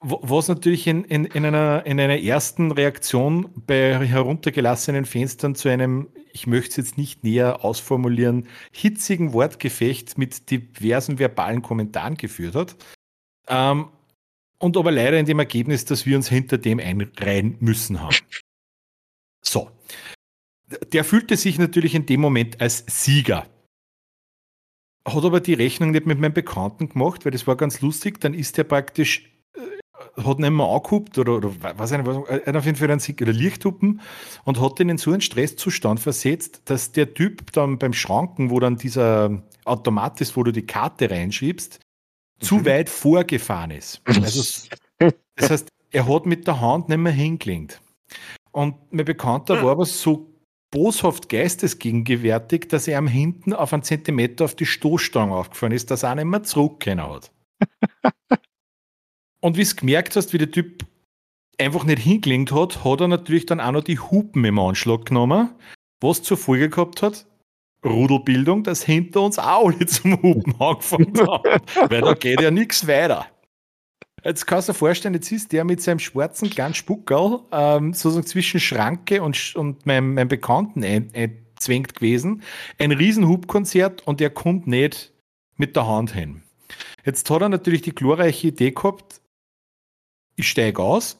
Was natürlich in, in, in, einer, in einer ersten Reaktion bei heruntergelassenen Fenstern zu einem, ich möchte es jetzt nicht näher ausformulieren, hitzigen Wortgefecht mit diversen verbalen Kommentaren geführt hat. Ähm, und aber leider in dem Ergebnis, dass wir uns hinter dem einreihen müssen haben. So. Der fühlte sich natürlich in dem Moment als Sieger. Hat aber die Rechnung nicht mit meinem Bekannten gemacht, weil das war ganz lustig. Dann ist er praktisch, äh, hat ihn immer angehupt oder, oder was er hat auf jeden Fall einen Sieg oder Lichthupen und hat ihn in so einen Stresszustand versetzt, dass der Typ dann beim Schranken, wo dann dieser Automat ist, wo du die Karte reinschreibst, zu mhm. weit vorgefahren ist. Also, [laughs] das heißt, er hat mit der Hand nicht mehr hingelenkt. Und mein Bekannter war aber so boshaft geistesgegenwärtig, dass er am hinten auf einen Zentimeter auf die Stoßstange aufgefallen ist, dass er auch nicht mehr zurückgehen hat. [laughs] Und wie du gemerkt hast, wie der Typ einfach nicht hingelenkt hat, hat er natürlich dann auch noch die Hupen im Anschlag genommen, was zur Folge gehabt hat, Rudelbildung, dass hinter uns auch alle zum Hupen [laughs] angefangen haben. Weil da geht ja nichts weiter. Jetzt kannst du dir vorstellen, jetzt ist der mit seinem schwarzen kleinen Spuckerl ähm, sozusagen zwischen Schranke und, und meinem, meinem Bekannten einzwängt gewesen. Ein riesen Hubkonzert und er kommt nicht mit der Hand hin. Jetzt hat er natürlich die glorreiche Idee gehabt, ich steige aus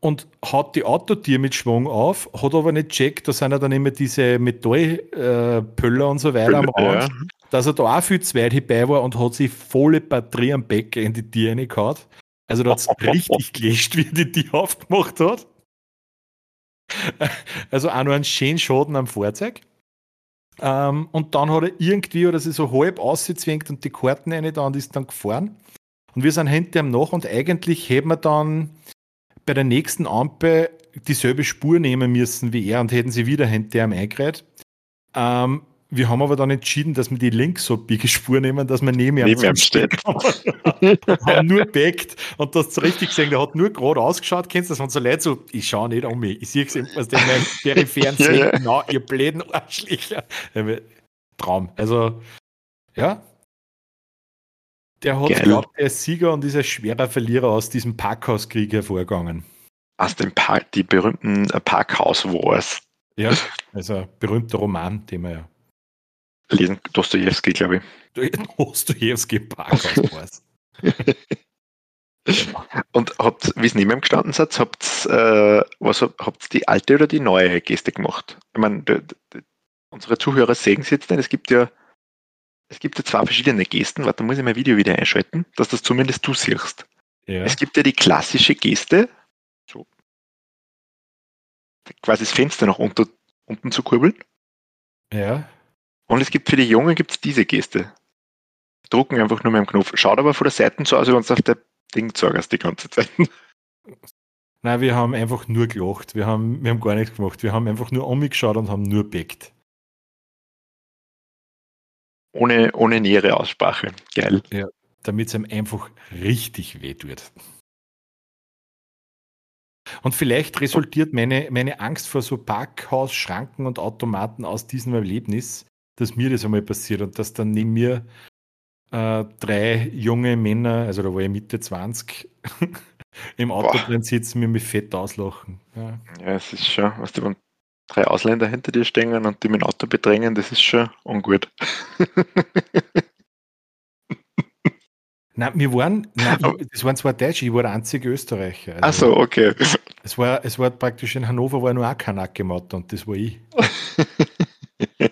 und haut die Autotür mit Schwung auf, hat aber nicht checkt, da sind ja dann immer diese Metallpöller äh, und so weiter am Rand, ja. dass er da auch viel zu weit dabei war und hat sich volle Batterie am Becken in die Tür reingehauen. Also da hat es [laughs] richtig gelöscht, wie er die Tür aufgemacht hat. Also auch noch einen schönen Schaden am Fahrzeug. Ähm, und dann hat er irgendwie oder sie so halb ausgezwängt und die Karten rein da und ist dann gefahren. Und wir sind hinter ihm nach und eigentlich hätten wir dann bei der nächsten Ampel dieselbe Spur nehmen müssen wie er und hätten sie wieder hinter ihm eingereiht. Ähm, wir haben aber dann entschieden, dass wir die linksabbiege Spur nehmen, dass wir neben, neben ihm steht. [laughs] haben nur backt und das richtig gesehen, der hat nur gerade ausgeschaut, kennst du das? Und so Leute so, ich schaue nicht um mich, ich sehe es aus dem peripheren ja, ja. na, ihr bläden Arschlöcher. Traum. Also, ja, der hat geglaubt, er ist Sieger und ist ein schwerer Verlierer aus diesem Parkhauskrieg hervorgegangen. Aus dem Park, die berühmten Parkhaus Wars. Ja, [laughs] also ein berühmter Roman, den wir ja lesen. Dostoevsky, glaube ich. [laughs] Dostoevsky Parkhaus Wars. [laughs] Und habt, wie es neben ihm gestanden seid, habt äh, was habt die alte oder die neue Geste gemacht? Ich meine, unsere Zuhörer sehen es jetzt nicht, es gibt ja es gibt ja zwei verschiedene Gesten. Warte, muss ich mein Video wieder einschalten, dass das zumindest du siehst. Ja. Es gibt ja die klassische Geste, so quasi das Fenster nach unter, unten zu kurbeln. Ja. Und es gibt für die Jungen gibt's diese Geste. Drucken einfach nur mit dem Knopf. Schaut aber von der Seite so aus, wie wenn du auf der Ding zeigst die ganze Zeit. Nein, wir haben einfach nur gelacht. Wir haben, wir haben gar nichts gemacht. Wir haben einfach nur umgeschaut und haben nur backt. Ohne, ohne nähere Aussprache. Geil. Ja, damit es einem einfach richtig weh tut. Und vielleicht resultiert meine, meine Angst vor so Parkhaus, Schranken und Automaten aus diesem Erlebnis, dass mir das einmal passiert und dass dann neben mir äh, drei junge Männer, also da war ich Mitte 20, [laughs] im Auto Boah. drin sitzen, mir mit Fett auslachen. Ja, ja es ist schon, was du, wenn drei Ausländer hinter dir stehen und die mit dem Auto bedrängen, das ist schon ungut. [laughs] Nein, wir waren, nein, ich, das waren zwar Deutsche, ich war der einzige Österreicher. Also, Ach so, okay. Es war, es war praktisch in Hannover war nur ein Kanake-Maut und das war ich. [laughs]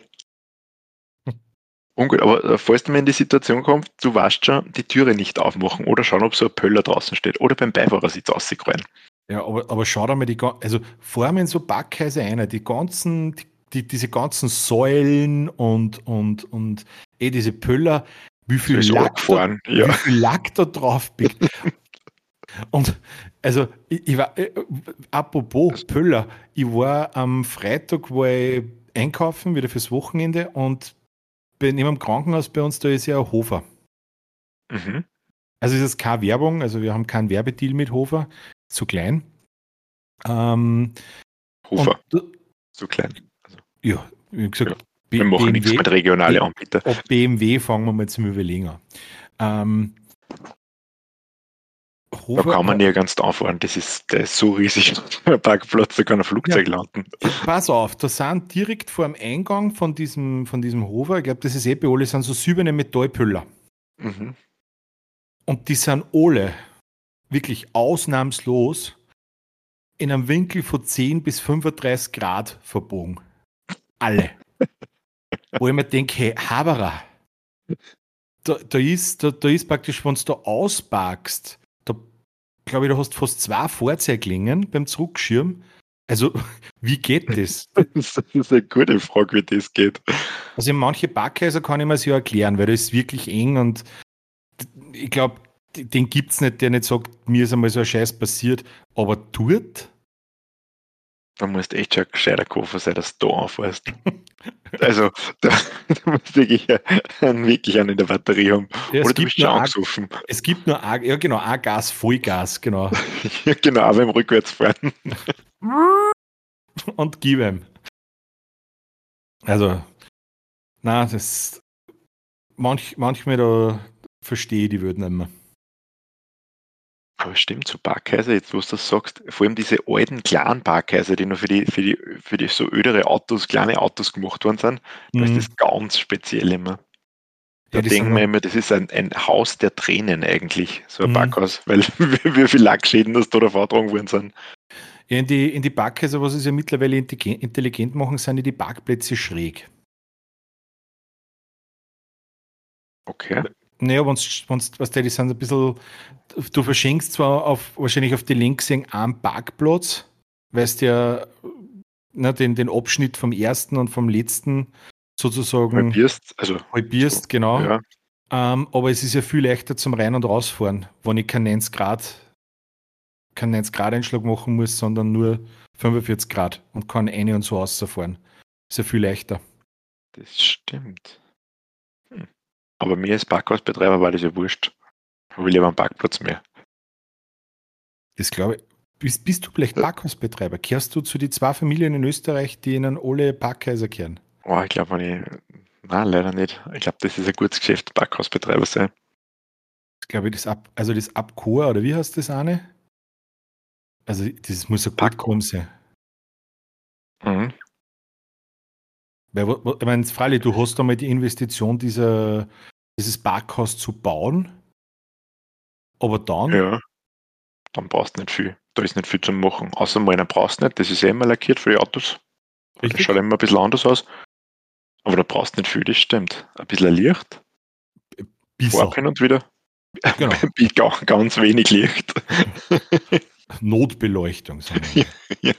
Ungut, aber äh, falls du mal in die Situation kommst, du weißt schon, die Türe nicht aufmachen oder schauen, ob so ein Pöller draußen steht oder beim Beifahrersitz rausgerannt. Ja, aber, aber schau dir mal die, also formen so Backhäuser ein, die ganzen, die, diese ganzen Säulen und, und, und eh diese Pöller, wie viel, Lack da, ja. wie viel Lack da drauf biegt. [laughs] und also, ich, ich war, äh, apropos Pöller, ich war am Freitag, war ich einkaufen, wieder fürs Wochenende und bin im Krankenhaus bei uns, da ist ja ein Hofer. Mhm. Also ist es keine Werbung, also wir haben keinen Werbedeal mit Hofer, zu klein. Ähm, Hofer, und, zu klein. Also, ja, wie gesagt, ja. Wir machen BMW, nichts mit regionalen Anbietern. Ob BMW fangen wir mal zum Überlegen an. Ähm, Hofer, da kann man ja ganz anfahren. Das ist, der ist so riesig, [laughs] der Parkplatz, da kann ein Flugzeug ja, landen. Pass auf, da sind direkt vor dem Eingang von diesem, von diesem Hofer, ich glaube, das ist eh bei alle, sind so silberne Metallpüller. Mhm. Und die sind alle wirklich ausnahmslos in einem Winkel von 10 bis 35 Grad verbogen. Alle. Wo ich mir denke, hey, Haberer, da, da, ist, da, da ist praktisch, wenn du da ausparkst, da glaube ich, du hast fast zwei Fahrzeuglingen beim Zurückschirm. Also, [laughs] wie geht das? [laughs] das ist eine gute Frage, wie das geht. Also, in manche Parkhäuser kann ich mir das ja erklären, weil das ist wirklich eng und ich glaube, den gibt es nicht, der nicht sagt, mir ist einmal so ein Scheiß passiert, aber dort da musst echt schon ein gescheiter Koffer sein, dass du da anfährst. [laughs] also, da, [laughs] da musst du wirklich, einen, wirklich einen in der Batterie haben. Ja, Oder du bist schon angesoffen. Es gibt nur ein, ja genau, ein Gas, Vollgas, genau. [laughs] ja, genau, aber im Rückwärtsfahren. Und gib ihm. Also, na, das manch, manchmal da verstehe ich die Welt nicht mehr. Aber stimmt, so Parkhäuser, jetzt wo du das sagst, vor allem diese alten kleinen Parkhäuser, die nur für die, für die, für die so ödere Autos, kleine Autos gemacht worden sind, mhm. da ist mhm. das ganz speziell immer. Da ja, denken wir immer, das ist ein, ein Haus der Tränen eigentlich, so ein mhm. Parkhaus, weil [laughs] wie, viele Lackschäden das da vortragen worden sind. Ja, in die, in die Parkhäuser, was sie ja mittlerweile intelligent machen, sind die Parkplätze schräg. Okay. Naja, wenn's, wenn's, was die sind ein bisschen, du verschenkst zwar auf, wahrscheinlich auf die Linksing am Parkplatz, weil du ja ne, den, den Abschnitt vom ersten und vom letzten sozusagen halbierst, also halbierst, so, genau. Ja. Ähm, aber es ist ja viel leichter zum Rein- und Rausfahren, wenn ich keinen 90 Grad, keinen 90 Grad Einschlag machen muss, sondern nur 45 Grad und kann eine und so rausfahren. Ist ja viel leichter. Das stimmt. Aber mir als Parkhausbetreiber war das ja wurscht. Ich will lieber einen Parkplatz mehr. Das glaube ich. Bist, bist du vielleicht Parkhausbetreiber? Kehrst du zu den zwei Familien in Österreich, die ihnen alle Parkhäuser kehren? Oh, ich glaube, ich. Nein, leider nicht. Ich glaube, das ist ein gutes Geschäft, Parkhausbetreiber sein. Ich glaube, das Ab, also das Abcore, oder wie heißt das eine? Also, das muss ein Parkhaus sein. Mhm. Weil, ich meine, freilich, du hast einmal die Investition, dieser, dieses Parkhaus zu bauen, aber dann. Ja, dann brauchst du nicht viel. Da ist nicht viel zu machen. Außer meiner brauchst du nicht, das ist ja immer lackiert für die Autos. Richtig? Das schaut immer ein bisschen anders aus. Aber da brauchst du nicht viel, das stimmt. Ein bisschen Licht. Farb hin und wieder. Genau. [laughs] ganz wenig Licht. [laughs] Notbeleuchtung. ja, ja.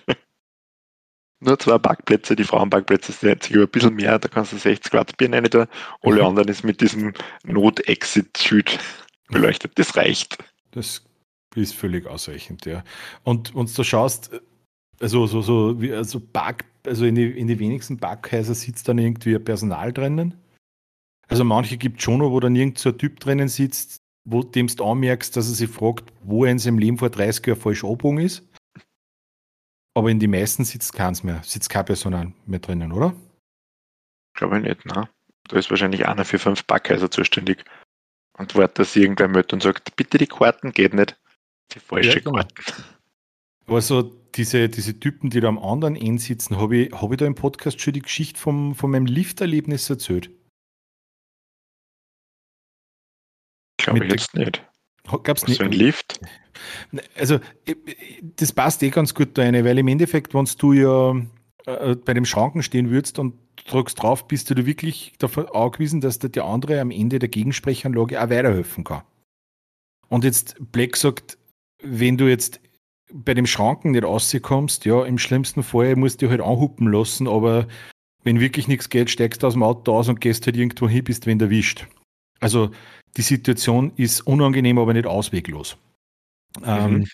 Nur zwei Parkplätze, die Frauenparkplätze sind jetzt ein bisschen mehr, da kannst du 60 Watt Bier rein da. Alle mhm. anderen ist mit diesem Not-Exit-Schild beleuchtet. Das reicht. Das ist völlig ausreichend, ja. Und wenn du schaust, also so, so wie, also Park, also in die, in die wenigsten Parkhäuser sitzt dann irgendwie ein Personal drinnen. Also manche gibt es schon noch, wo dann irgend so ein Typ drinnen sitzt, wo dem du anmerkst, dass er sich fragt, wo er in seinem Leben vor 30 Jahren falsch abgebogen ist. Aber in die meisten sitzt keins mehr, sitzt kein Personal mehr drinnen, oder? Glaube ich nicht, ne? Da ist wahrscheinlich einer für fünf Parkhäuser zuständig und wartet, dass irgendwer mit und sagt, bitte die Karten geht nicht. Die falsche ja, genau. Karten. Aber so diese, diese Typen, die da am anderen Ende sitzen, habe ich, hab ich da im Podcast schon die Geschichte vom, von meinem Lifterlebnis erzählt? Glaube ich jetzt nicht. Gab's nicht. So ein Lift? Also, das passt eh ganz gut da rein, weil im Endeffekt, wenn du ja äh, bei dem Schranken stehen würdest und drückst drauf, bist du wirklich davon angewiesen, dass der andere am Ende der Gegensprechanlage auch weiterhelfen kann. Und jetzt Black sagt, wenn du jetzt bei dem Schranken nicht rauskommst, ja, im schlimmsten Fall musst du halt anhuppen lassen, aber wenn wirklich nichts geht, steigst du aus dem Auto aus und gehst halt irgendwo hin, bist wenn erwischt. Also die Situation ist unangenehm, aber nicht ausweglos. Mhm. Ähm,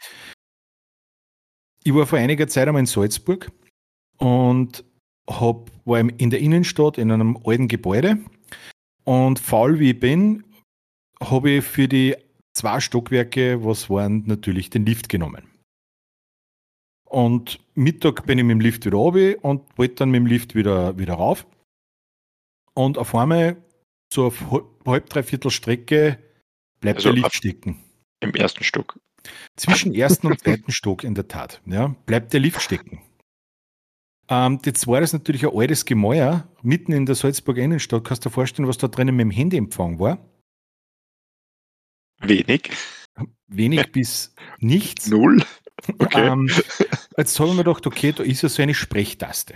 ich war vor einiger Zeit einmal in Salzburg und hab, war in der Innenstadt in einem alten Gebäude und faul wie ich bin, habe ich für die zwei Stockwerke, was waren, natürlich den Lift genommen. Und Mittag bin ich mit dem Lift wieder runter und wollte dann mit dem Lift wieder, wieder rauf. Und auf einmal, so auf halb, dreiviertel Strecke, bleibt also der Lift stecken. Im ersten Stock. Zwischen ersten und zweiten Stock, in der Tat. Ja, bleibt der Lift stecken. Ähm, jetzt war das natürlich ein altes Gemäuer, mitten in der Salzburger Innenstadt. Kannst du dir vorstellen, was da drinnen mit dem Handyempfang war? Wenig. Wenig bis nichts. Null. [laughs] Okay. Ähm, jetzt habe ich mir gedacht, okay, da ist ja so eine Sprechtaste.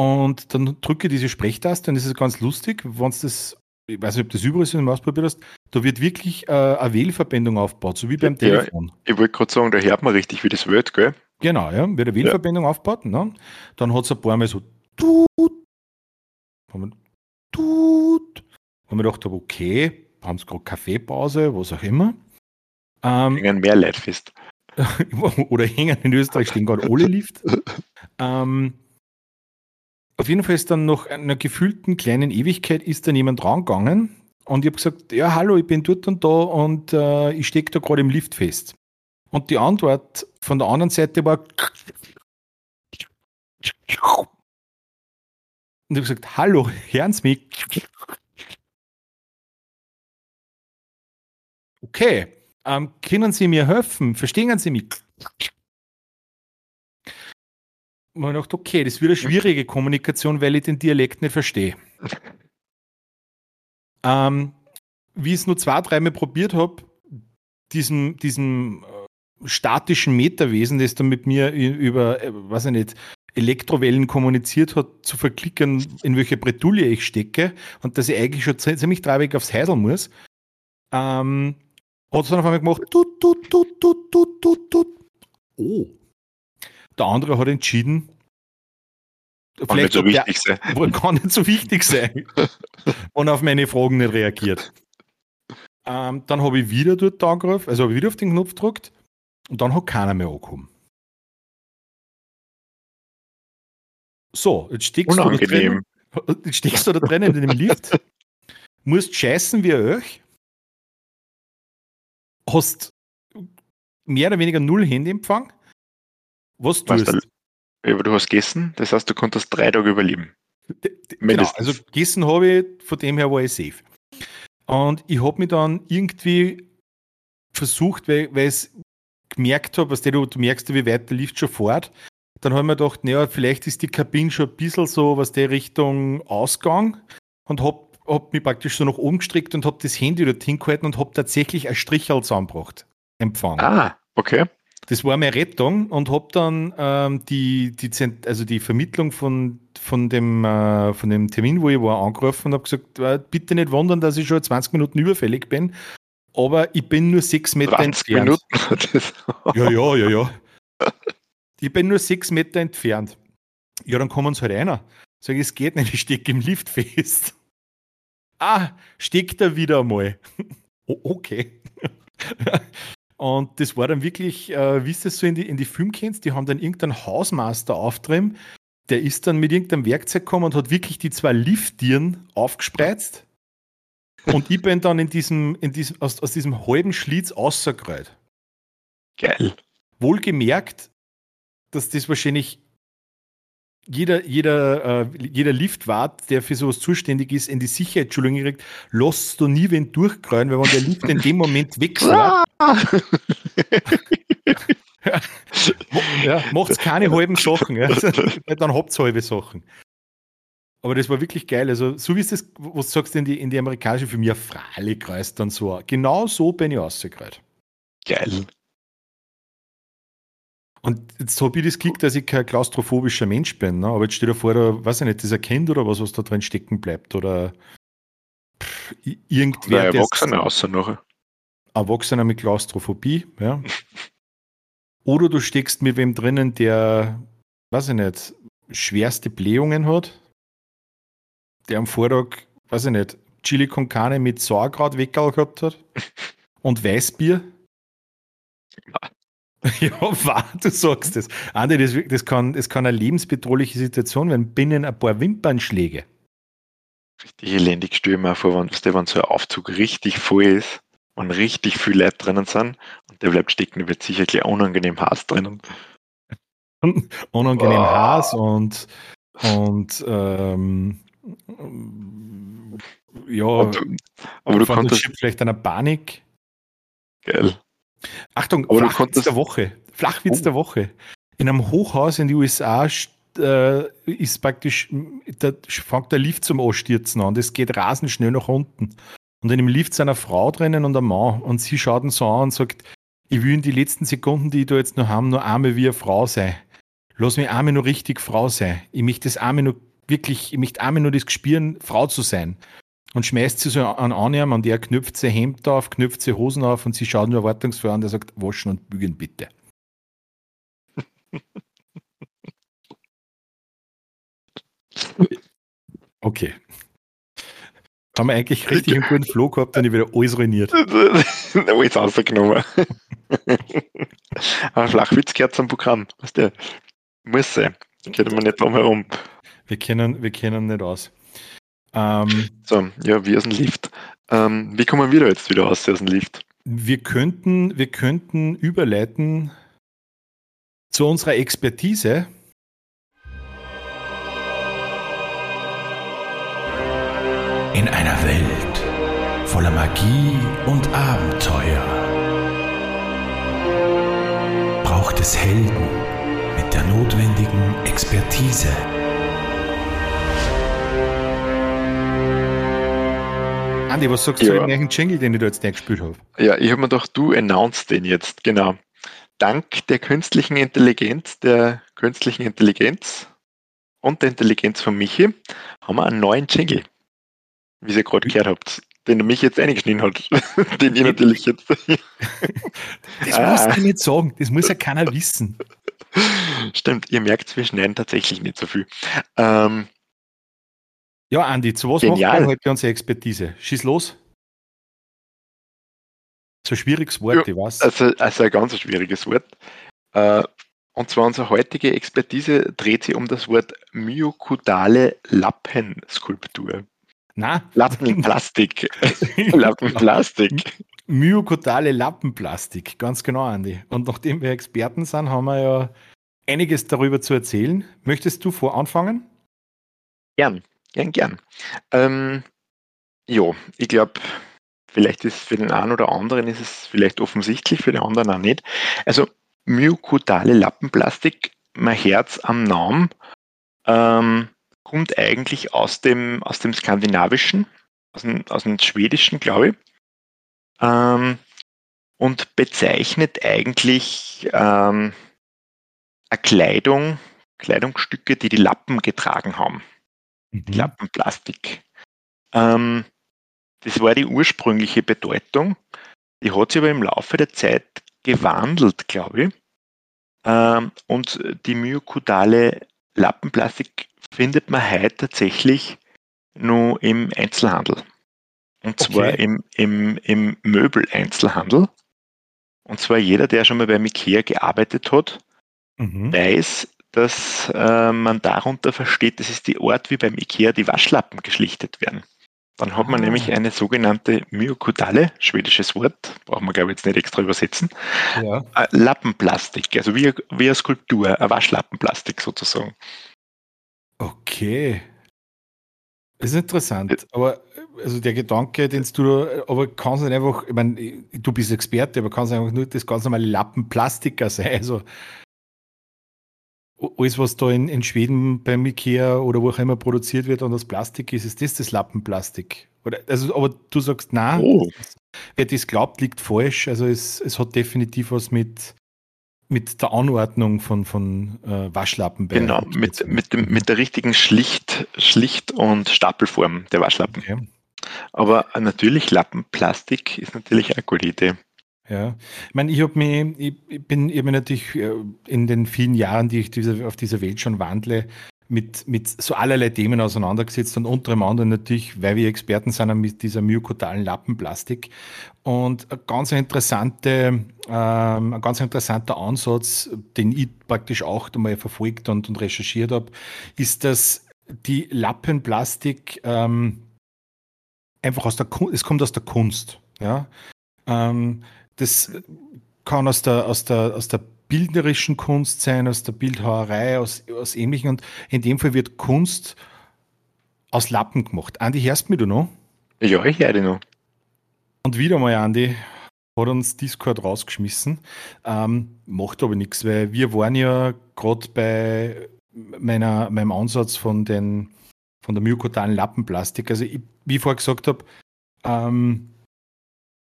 Und dann drücke diese Sprechtaste und das ist ganz lustig, wenn es das, ich weiß nicht, ob das überall ist, wenn du ausprobiert hast, da wird wirklich äh, eine Wählverbindung aufgebaut, so wie beim Telefon. Ja, ich wollte gerade sagen, da hört man richtig, wie das wird, gell? Genau, ja, wird eine Wählverbindung ja. aufgebaut. Ne? Dann hat es ein paar Mal so tut, tut, und wir gedacht, okay, haben sie gerade Kaffeepause, was auch immer. Ähm, hängen mehr Leute fest. [laughs] oder hängen in Österreich stehen gerade alle Lift. [laughs] ähm, auf jeden Fall ist dann nach einer gefühlten kleinen Ewigkeit ist dann jemand rangegangen und ich habe gesagt, ja hallo, ich bin dort und da und äh, ich stecke da gerade im Lift fest. Und die Antwort von der anderen Seite war und ich habe gesagt, hallo, hören Sie mich? Okay, ähm, können Sie mir helfen? Verstehen Sie mich? Und man dachte, okay, das wird eine schwierige Kommunikation, weil ich den Dialekt nicht verstehe. ähm, wie ich es nur zwei, dreimal probiert habe, diesem, diesem äh, statischen Meterwesen, das dann mit mir über, äh, weiß ich nicht, Elektrowellen kommuniziert hat, zu verklicken, in welche Bretouille ich stecke und dass ich eigentlich schon ziemlich treibig aufs Heisel muss, ähm, hat es dann auf einmal gemacht, tut, tut, tut, tut, tut, tut, tut. Oh. Der andere hat entschieden, kann vielleicht nicht so wichtig der, sein. [laughs] Kann nicht so wichtig sein. [laughs] und auf meine Fragen nicht reagiert. Ähm, dann habe ich wieder dort angerufen, also habe ich wieder auf den Knopf gedrückt und dann hat keiner mehr angekommen. So, jetzt steckst, du da, drinnen, [laughs] jetzt steckst du da drinnen in dem Lift, musst scheißen wie euch hast mehr oder weniger null Handyempfang. Was tust du? Aber du hast gegessen, das heißt, du konntest drei Tage überleben. Genau, also gegessen habe ich, von dem her war ich safe. Und ich habe mich dann irgendwie versucht, weil, weil ich gemerkt habe, was du, du merkst, wie weit der Lift schon fährt. Dann habe ich mir gedacht, naja, vielleicht ist die Kabine schon ein bisschen so, was der Richtung Ausgang und habe habe mich praktisch so nach oben gestreckt und habe das Handy dorthin gehalten und habe tatsächlich ein Strichel zusammengebracht. Empfangen. Ah, okay. Das war meine Rettung und habe dann ähm, die, die, also die Vermittlung von, von, dem, äh, von dem Termin, wo ich war, angerufen und habe gesagt, äh, bitte nicht wundern, dass ich schon 20 Minuten überfällig bin, aber ich bin nur sechs Meter 20 entfernt. Minuten? [laughs] [laughs] ja, ja, ja, ja. [laughs] Ich bin nur sechs Meter entfernt. Ja, dann kommen sie halt einer. Sag ich, es geht nicht, ich stecke im Lift fest. ah, steckt er wieder mal. oh, okay. Und das war dann wirklich, äh, wie du es so in die, in die Film kennst, die haben dann irgendeinen Hausmeister auftrieben, der ist dann mit irgendeinem Werkzeug gekommen und hat wirklich die zwei Lifttieren aufgespreizt. und ich bin dann in diesem, in diesem, aus, aus diesem halben Schlitz rausgekreuzt. Geil. Wohlgemerkt, dass das wahrscheinlich jeder, jeder, äh, jeder Liftwart, der für sowas zuständig ist, in die Sicherheitsschulung kriegt, lässt du nie wen durchkreuen, weil wenn der Lift in dem Moment wegfährt, [laughs] ja, macht keine halben Sachen, ja. [laughs] dann habt ihr halbe Sachen. Aber das war wirklich geil. Also, so wie es das, was du sagst, in die, in die amerikanische Film, ja, freilich kreist dann so. Genau so bin ich rausgekreuzt. Geil. Und jetzt habe ich das Glück, dass ich kein klaustrophobischer Mensch bin. Ne? Aber jetzt steht da vor, da, weiß ich nicht, das erkennt oder was, was da drin stecken bleibt. Oder pff, irgendwer. Oder Erwachsener außer nachher. Erwachsener mit Klaustrophobie, ja. [laughs] oder du steckst mit wem drinnen, der, weiß ich nicht, schwerste Blähungen hat. Der am Vortag, weiß ich nicht, Chili con Carne mit Sauerkraut gehabt hat. [laughs] und Weißbier. Ja. [laughs] Ja, wahr, du sagst es. Andi, das, das, kann, das kann eine lebensbedrohliche Situation werden, binnen ein paar Wimpernschläge. Richtig elendig mir vor, wenn, wenn so ein Aufzug richtig voll ist und richtig viele Leute drinnen sind und der bleibt stecken, wird sicher gleich unangenehm heiß drinnen. unangenehm [laughs] oh. heiß und, und ähm, ja, aber du, aber du konntest vielleicht eine Panik. Geil. Achtung, Aber Flachwitz der Woche. Flachwitz oh. der Woche. In einem Hochhaus in den USA äh, ist praktisch, da fängt der Lift zum Anstürzen an. Das geht rasend schnell nach unten. Und in dem Lift ist eine Frau drinnen und ein Mann. Und sie schaut ihn so an und sagt, ich will in die letzten Sekunden, die ich da jetzt noch habe, nur einmal wie eine Frau sein. Lass mich einmal nur richtig Frau sein. Ich möchte das einmal nur wirklich, ich möchte einmal nur das Gespüren, Frau zu sein und schmeißt sie so an Anjam und der knüpft sein Hemd auf, knüpft sie Hosen auf und sie schaut nur erwartungsvoll an, der sagt, waschen und bügeln bitte. [laughs] Okay. Haben wir eigentlich richtig einen guten Flow gehabt und ich wieder alles ruiniert. [laughs] alles rausgenommen. [laughs] Aber Flachwitz gehört zum Programm. Weißt du? Muss sein. Da können wir nicht drum herum. Wir kennen, wir kennen nicht aus. Ähm, so, ja, wie aus dem Lift. Ähm, wie kommen wir da jetzt wieder aus, aus dem Lift? Wir könnten, wir könnten überleiten zu unserer Expertise. In einer Welt voller Magie und Abenteuer braucht es Helden mit der notwendigen Expertise. Andi, was sagst ja. du zu dem Jingle, den ich da jetzt gespielt habe? Ja, ich habe mir gedacht, du announced den jetzt, genau. Dank der künstlichen Intelligenz, der künstlichen Intelligenz und der Intelligenz von Michi haben wir einen neuen Jingle, wie ihr gerade gehört habt, den der Michi jetzt eingeschnitten hat. [laughs] den ich natürlich jetzt. [laughs] das ah. musst du nicht sagen, das muss ja keiner wissen. Stimmt, ihr merkt, wir schneiden tatsächlich nicht so viel. Ähm, ja, Andi, zu was Genial. macht heute unsere Expertise? Schieß los. So ein schwieriges Wort, ja, ich weiß. Also, also ein ganz schwieriges Wort. Äh, und zwar unsere heutige Expertise dreht sich um das Wort myokudale Lappenskulptur. Na? Lappenplastik. [laughs] Lappenplastik. Myokudale Lappenplastik, ganz genau, Andi. Und nachdem wir Experten sind, haben wir ja einiges darüber zu erzählen. Möchtest du voranfangen? Gern. Gern, gern. Ähm, jo, ich glaube, vielleicht ist für den einen oder anderen ist es vielleicht offensichtlich, für den anderen auch nicht. Also myokutale Lappenplastik, mein Herz am Namen, ähm, kommt eigentlich aus dem, aus dem Skandinavischen, aus dem, aus dem Schwedischen, glaube ich, ähm, und bezeichnet eigentlich ähm, eine Kleidung, Kleidungsstücke, die die Lappen getragen haben mhm. Klappenplastik. Ähm, das war die ursprüngliche Bedeutung. Die hat sich aber im Laufe der Zeit gewandelt, glaube ich. Ähm, und die myokudale Lappenplastik findet man heute tatsächlich nur im Einzelhandel. Und zwar okay. im, im, im Möbeleinzelhandel. Und zwar jeder, der schon mal bei Ikea gearbeitet hat, mhm. weiß, dass äh, man darunter versteht, das ist die Ort, wie beim Ikea die Waschlappen geschlichtet werden. Dann hat man ah. nämlich eine sogenannte Myokudale, schwedisches Wort, brauchen wir glaube ich jetzt nicht extra übersetzen, ja. Äh, Lappenplastik, also wie, wie eine Skulptur, ein Waschlappenplastik sozusagen. Okay. Das ist interessant, aber also der Gedanke, den du, aber kannst nicht einfach, ich meine, du bist Experte, aber kannst einfach nur das ganz normale Lappenplastiker sein. Also alles, was da in, in Schweden beim Ikea oder wo auch immer produziert wird und das Plastik ist, ist das das Lappenplastik? Oder, also, aber du sagst, nein, oh. wer das glaubt, liegt falsch. Also es, es hat definitiv was mit, mit der Anordnung von, von äh, Waschlappen Genau, mit, mit, dem, mit der richtigen Schlicht, Schlicht- und Stapelform der Waschlappen. Okay. Aber natürlich Lappenplastik ist natürlich eine gute Idee. Ja, ich meine, ich habe mich, ich bin eben natürlich äh, in den vielen Jahren, die ich diese, auf dieser Welt schon wandle, mit, mit so allerlei Themen auseinandergesetzt und unter anderem natürlich, weil wir Experten sind mit dieser myokotalen Lappenplastik. Und ein ganz, interessante, ähm, ein ganz interessanter Ansatz, den ich praktisch auch einmal verfolgt und, und recherchiert habe, ist, dass die Lappenplastik ähm, einfach aus der es kommt aus der Kunst. Ja? Ähm, das kann aus der, aus der, aus der bildnerischen Kunst sein, aus der Bildhauerei, aus, aus ähnlichen. Und in dem Fall wird Kunst aus Lappen gemacht. Andi, hörst du mich noch? Ja, ich höre dich noch. Und wieder mal, Andi, hat uns Discord rausgeschmissen. Ähm, macht aber nichts, weil wir waren ja gerade bei meiner, meinem Ansatz von, den, von der myokotalen Lappenplastik. Also, ich, wie ich vorher gesagt habe, ähm,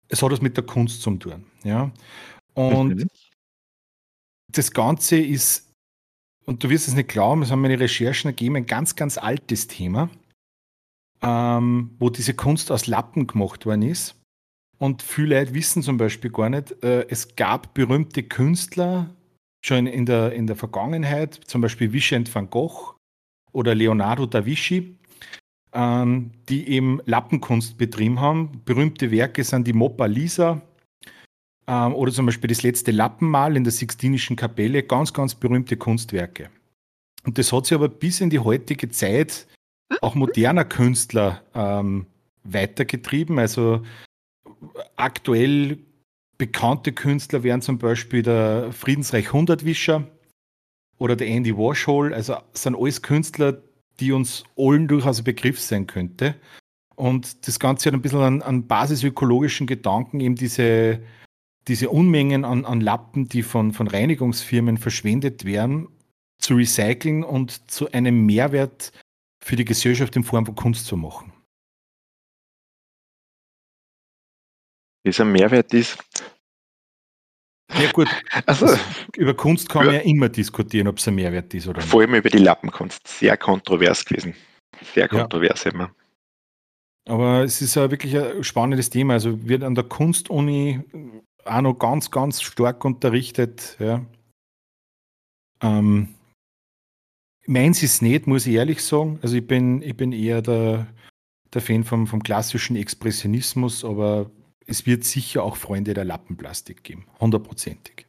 es hat was mit der Kunst zu tun. Ja? Und mhm. das Ganze ist, und du wirst es nicht glauben, es haben meine Recherchen ergeben, ein ganz, ganz altes Thema, ähm, wo diese Kunst aus Lappen gemacht worden ist. Und viele Leute wissen zum Beispiel gar nicht, äh, es gab berühmte Künstler schon in der, in der Vergangenheit, zum Beispiel Vincent van Gogh oder Leonardo da Vinci, ähm, die eben Lappenkunst betrieben haben. Berühmte Werke sind die Moppa Lisa ähm, oder zum Beispiel das letzte Lappenmal in der Sixtinischen Kapelle. Ganz, ganz berühmte Kunstwerke. Und das hat sich aber bis in die heutige Zeit auch moderner Künstler ähm, weitergetrieben. Also aktuell bekannte Künstler wären zum Beispiel der Friedensreich 100 Wischer oder der Andy Warhol. Also sind alles Künstler, die uns allen durchaus ein Begriff sein könnte. Und das Ganze hat ein bisschen an, an basisökologischen Gedanken, eben diese, diese Unmengen an, an Lappen, die von, von Reinigungsfirmen verschwendet werden, zu recyceln und zu einem Mehrwert für die Gesellschaft in Form von Kunst zu machen. Dieser Mehrwert ist, ja gut, [laughs] also, über Kunst kann man ja immer diskutieren, ob es ein Mehrwert ist oder nicht. Vor allem über die Lappenkunst. Sehr kontrovers gewesen. Sehr kontrovers ja. immer. Aber es ist ja wirklich ein spannendes Thema. Also wird an der Kunstuni auch noch ganz, ganz stark unterrichtet. Ja. Ähm, meins ist nicht, muss ich ehrlich sagen. Also ich bin, ich bin eher der, der Fan vom, vom klassischen Expressionismus, aber es wird sicher auch Freunde der Lappenplastik geben, hundertprozentig.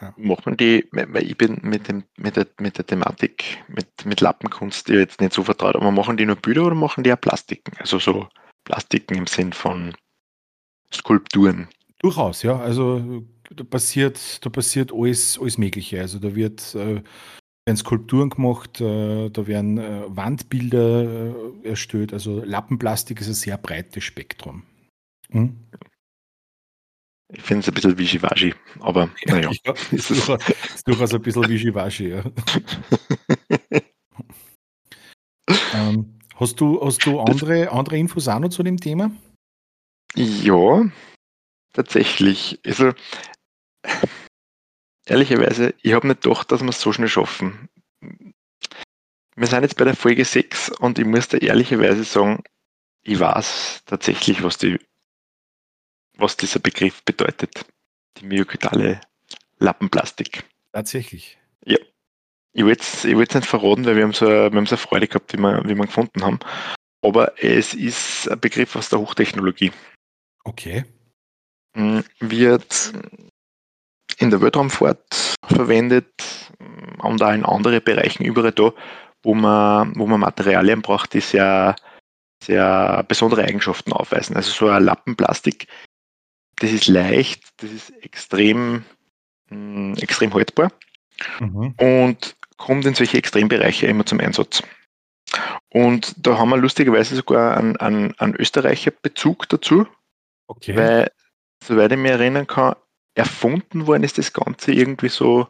Ja. Macht man die, weil ich bin mit, dem, mit, der, mit der Thematik, mit, mit Lappenkunst jetzt nicht so vertraut, aber machen die nur Bilder oder machen die auch Plastiken? Also so Plastiken im Sinn von Skulpturen. Durchaus, ja. Also da passiert, da passiert alles, alles Mögliche. Also da wird äh, werden Skulpturen gemacht, äh, da werden äh, Wandbilder äh, erstellt. Also Lappenplastik ist ein sehr breites Spektrum. Hm? Ich finde es ein bisschen Wischiwaschi, aber [laughs] naja. ja, ist, durchaus, ist durchaus ein bisschen Wischiwaschi, ja. [laughs] ähm, hast, du, hast du andere, andere Infos auch noch zu dem Thema? Ja, tatsächlich. Also, ehrlicherweise, ich habe nicht gedacht, dass wir es so schnell schaffen. Wir sind jetzt bei der Folge 6 und ich muss da ehrlicherweise sagen, ich weiß tatsächlich, was die was dieser Begriff bedeutet. Die myokydale Lappenplastik. Tatsächlich. Ja. ich will es ich nicht verraten, weil wir haben so, wir haben so eine Freude gehabt, wie wir, wie wir gefunden haben. Aber es ist ein Begriff aus der Hochtechnologie. Okay. Hm, wird in der Weltraumfahrt verwendet und auch in anderen Bereichen überall da, wo man, wo man Materialien braucht, die sehr, sehr besondere Eigenschaften aufweisen. Also so ein Lappenplastik, das ist leicht, das ist extrem, mh, extrem haltbar mhm. und kommt in solche Extrembereiche immer zum Einsatz. Und da haben wir lustigerweise sogar einen, einen, einen Österreicher Bezug dazu, okay. weil, soweit ich mich erinnern kann, erfunden worden ist das Ganze irgendwie so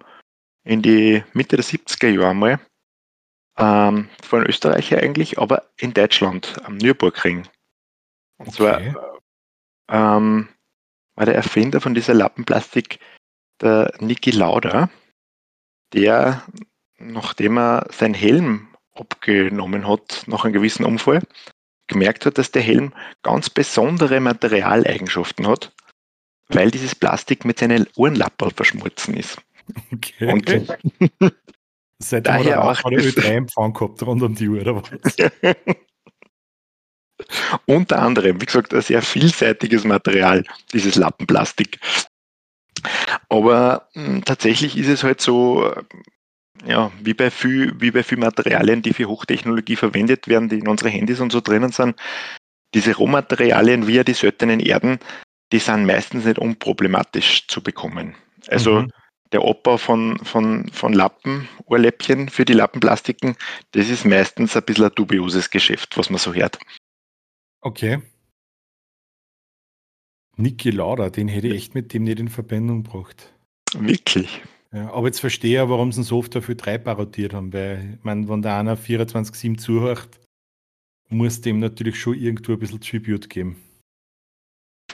in die Mitte der 70er Jahre mal. Ähm, von Österreicher eigentlich, aber in Deutschland, am Nürburgring. Und okay. zwar ähm, war der Erfinder von dieser Lappenplastik der Niki Lauda, der, nachdem er seinen Helm abgenommen hat, nach einem gewissen Unfall, gemerkt hat, dass der Helm ganz besondere Materialeigenschaften hat, weil dieses Plastik mit seinen Ohrenlappen verschmolzen ist. Okay. Und [laughs] Seitdem daher auch eine Ö3-Empfang gehabt rund um die Uhr, oder was? [laughs] Unter anderem, wie gesagt, ein sehr vielseitiges Material, dieses Lappenplastik. Aber mh, hm, tatsächlich ist es halt so, ja, wie bei, viel, wie bei viel Materialien, die für Hochtechnologie verwendet werden, die in unsere Handys und so drinnen sind, diese Rohmaterialien via die seltenen Erden, die sind meistens nicht unproblematisch zu bekommen. Also mhm. der Abbau von, von, von Lappen, Ohrläppchen für die Lappenplastiken, das ist meistens ein bisschen ein dubioses Geschäft, was man so hört. Okay. Niki Lauda, den hätte ich echt mit dem nicht in Verbindung gebracht. Wirklich? Ja, aber jetzt verstehe ich, warum sie ihn so oft dafür drei parodiert haben, weil, ich meine, wenn der einer 24-7 zuhört, muss dem natürlich schon irgendwo ein bisschen Tribute geben.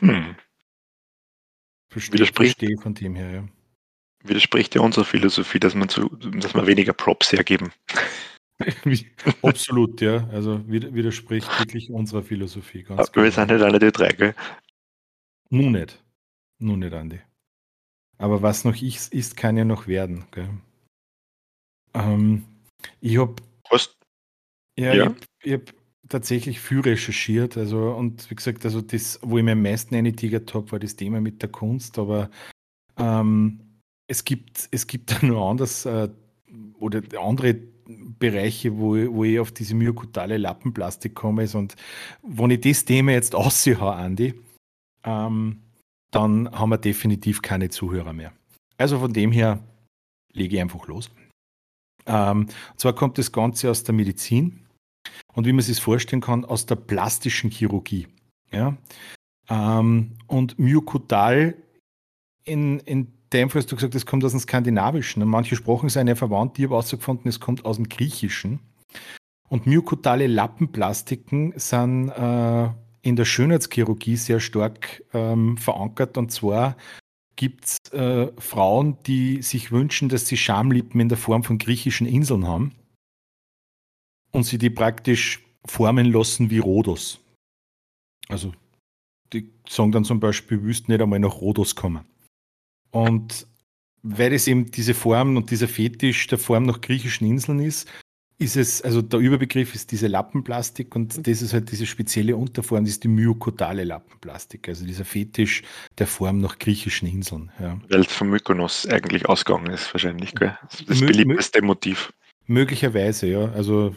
Hm. Verstehe, widerspricht, verstehe von dem her, ja. Widerspricht ja unserer Philosophie, dass man, zu, dass man weniger Props hergeben. Absolut, ja. Also widerspricht wirklich unserer Philosophie. Ganz Aber wir sind nicht alle die drei, gell? Nun nicht. Nun nicht, Andi. Aber was noch ist, ist kann ja noch werden. Gell? Ähm, ich habe. Ja, ja. ich habe hab tatsächlich viel recherchiert. Also, und wie gesagt, also das, wo ich mir am meisten eingetigert habe, war das Thema mit der Kunst. Aber ähm, es gibt, es gibt [laughs] nur anders äh, oder andere Bereiche, wo, wo ich auf diese myokutale Lappenplastik komme. Ist. Und wenn ich das Thema jetzt aussehe, Andi, ähm, dann haben wir definitiv keine Zuhörer mehr. Also von dem her lege ich einfach los. Ähm, und zwar kommt das Ganze aus der Medizin und wie man sich vorstellen kann, aus der plastischen Chirurgie. Ja? Ähm, und Myokutal in, in Fall hast du gesagt, das kommt aus dem Skandinavischen. Und manche Sprachen sind ja verwandt, ich habe herausgefunden, es kommt aus dem Griechischen. Und myokutale Lappenplastiken sind äh, in der Schönheitschirurgie sehr stark ähm, verankert. Und zwar gibt es äh, Frauen, die sich wünschen, dass sie Schamlippen in der Form von griechischen Inseln haben und sie die praktisch formen lassen wie Rhodos. Also die sagen dann zum Beispiel, wüssten nicht einmal nach Rhodos kommen. Und weil es eben diese Form und dieser Fetisch der Form nach griechischen Inseln ist, ist es, also der Überbegriff ist diese Lappenplastik und das ist halt diese spezielle Unterform, das ist die myokotale Lappenplastik, also dieser Fetisch der Form nach griechischen Inseln. Ja. Weil es von Mykonos eigentlich ausgegangen ist, wahrscheinlich, gell? Das beliebteste Motiv. Möglicherweise, ja. Also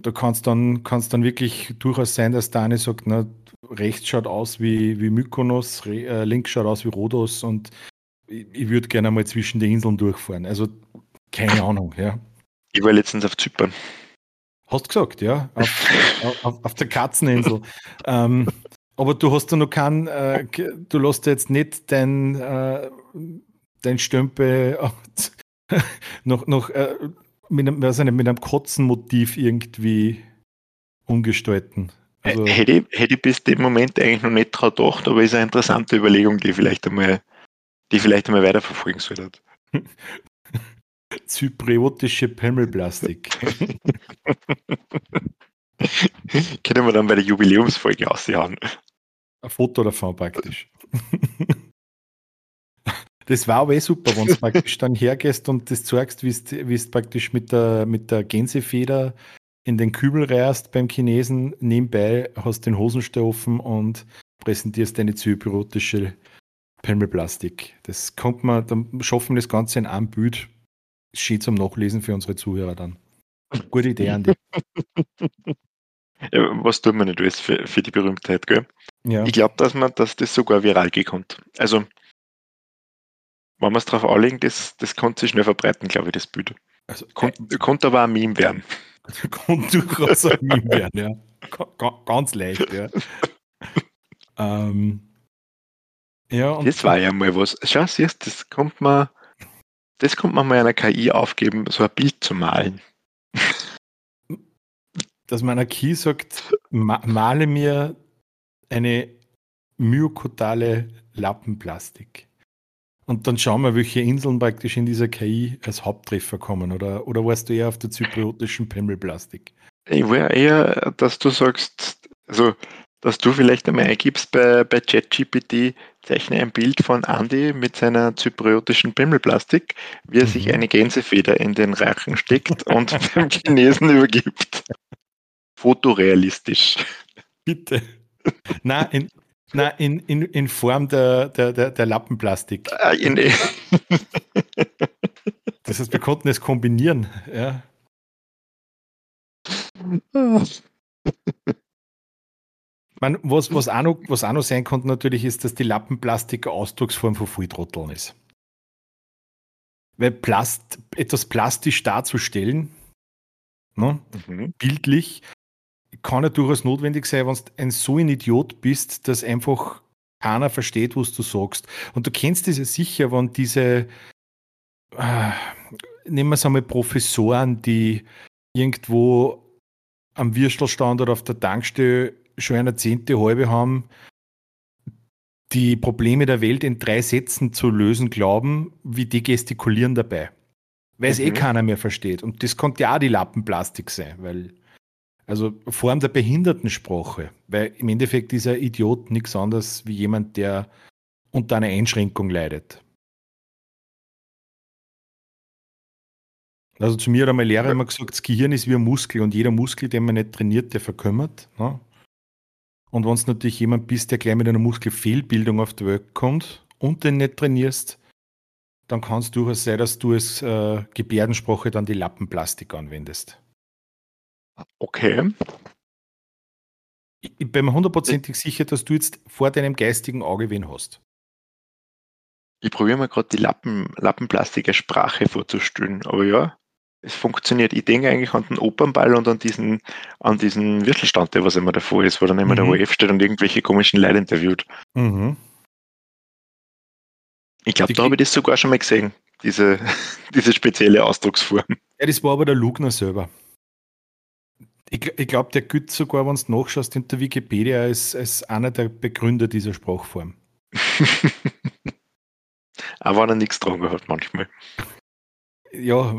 da kann es dann, kann's dann wirklich durchaus sein, dass der eine sagt, na, rechts schaut aus wie, wie Mykonos, äh, links schaut aus wie Rhodos und ich, ich würde gerne mal zwischen den Inseln durchfahren. Also keine Ahnung, ja. Ich war letztens auf Zypern. Hast du gesagt, ja. Auf, [laughs] auf, auf der Katzeninsel. ähm, aber du hast da noch keinen, äh, du lässt jetzt nicht dein, äh, dein Stempel [laughs] äh, noch, noch äh, mit, einem, nicht, mit einem Kotzenmotiv irgendwie umgestalten. Also, hätte, ich, hätte ich bis dem Moment eigentlich noch nicht dran gedacht, aber ist eine interessante Überlegung, die vielleicht einmal, die vielleicht einmal weiterverfolgen sollte. [laughs] Zypriotische Pimmelplastik. [laughs] Können wir dann bei der Jubiläumsfolge aussehen. Ein Foto davon praktisch. [laughs] Das war aber eh super, wenn du praktisch dann hergehst und das zeigst, wie du praktisch mit der, mit der Gänsefeder in den Kübel reist beim Chinesen, nebenbei hast den Hosenstall offen und präsentierst deine zypriotische Pimmelplastik. Das kommt man, dann schaffen wir das Ganze in einem Bild. Schön zum Nachlesen für unsere Zuhörer dann. Gute Idee, Andi. Ja, was tut man nicht alles für, für die Berühmtheit, gell? Ja. Ich glaube, dass man, dass das sogar viral gekommt. Also, wenn man es drauf anlegen, das, das konnte sich schnell verbreiten, glaube ich, das Bild. Also, äh, konnte aber ein Meme werden. Konnte durchaus ein Meme werden, ja. Ganz leicht, ja. ähm, ja, das war ja mal was. Schau, siehst das kommt man, das kommt man mal einer KI aufgeben, so ein Bild zu malen. Dass man einer KI sagt, ma male mir eine myokotale Lappenplastik. Und dann schauen wir, welche Inseln praktisch in dieser KI als Haupttreffer kommen. Oder, oder warst du eher auf der zypriotischen Pimmelplastik? Ich wäre eher, dass du sagst, also dass du vielleicht einmal eingibst bei, bei ChatGPT, zeichne ein Bild von Andy mit seiner zypriotischen Pimmelplastik, wie er mhm. sich eine Gänsefeder in den Rachen steckt und [laughs] dem Chinesen übergibt. Fotorealistisch. Bitte. Na, in, na, in, in, in Form der, der, der, der Lappenplastik. Ah, in, [laughs] das heißt, wir konnten es kombinieren, ja. Man, was, was, auch noch, was auch noch sein konnte natürlich ist, dass die Lappenplastik eine Ausdrucksform von Volltrotteln ist. Weil Plast, etwas plastisch darzustellen, ne, mhm. bildlich, kann ja durchaus notwendig sein, wenn du ein so ein Idiot bist, dass einfach keiner versteht, was du sagst. Und du kennst es ja sicher, wenn diese, äh, nehmen wir es einmal Professoren, die irgendwo am Würstelstand oder auf der Tankstelle schon eine zehnte halbe haben, die Probleme der Welt in drei Sätzen zu lösen glauben, wie die gestikulieren dabei. Weil es eh mhm. eh keiner mehr versteht. Und das konnte ja auch die Lappenplastik sein, weil, also Form der Behindertensprache, weil im Endeffekt ist ein Idiot nichts anderes wie jemand, der unter einer Einschränkung leidet. Also zu mir hat einmal Lehrer immer gesagt, das Gehirn ist wie ein Muskel und jeder Muskel, den man nicht trainiert, der verkümmert. Ne? Und wenn es natürlich jemand bist, der gleich mit einer Muskelfehlbildung auf die Welt kommt und den nicht trainierst, dann kann es durchaus sein, dass du als äh, Gebärdensprache dann die Lappenplastik anwendest. Okay. Ich, bin mir hundertprozentig sicher, dass du jetzt vor deinem geistigen Auge wen hast. Ich probiere mal gerade die Lappen, Lappenplastik als Sprache vorzustellen, aber ja, es funktioniert. Ich denke eigentlich an den Opernball und an diesen, an diesen Würfelstand, der was immer davor ist, wo dann immer mhm. der OF steht und irgendwelche komischen Leute interviewt. Mhm. Ich glaube, da habe ich das sogar schon mal gesehen, diese, [laughs] diese spezielle Ausdrucksform. Ja, das war aber der Lugner selber. Ich, ich glaube, der gilt sogar, wenn du nachschaust, in der Wikipedia als, als einer der Begründer dieser Sprachform. [laughs] Aber wenn er nichts dran hat manchmal ja,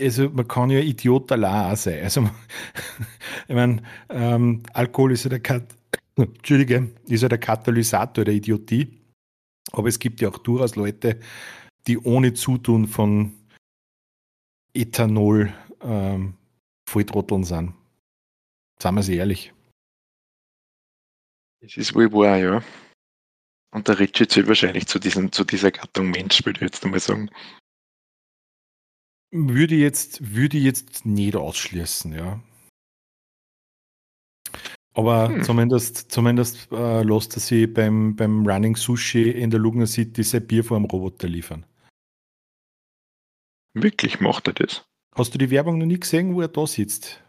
also man kann ja Idiot allein auch sein. Also, [laughs] ich meine, ähm, Alkohol ist ja der Kat [laughs] Entschuldige, ist ja der Katalysator der Idiotie. Aber es gibt ja auch durchaus Leute, die ohne Zutun von Ethanol ähm, Volltrotteln sind. Sagen wir es ehrlich. Es ist wohl wahr, ja. Und der Richie zählt wahrscheinlich zu, diesen, zu dieser Gattung Mensch, würde ich jetzt einmal sagen. Würde jetzt, würde jetzt nicht ausschließen, ja. Aber hm. zumindest, zumindest äh, lässt er sich beim, beim Running Sushi in der Lugner City sein Bier vor einem Roboter liefern. Wirklich macht er das? Hast du die Werbung noch nie gesehen, wo er da sitzt?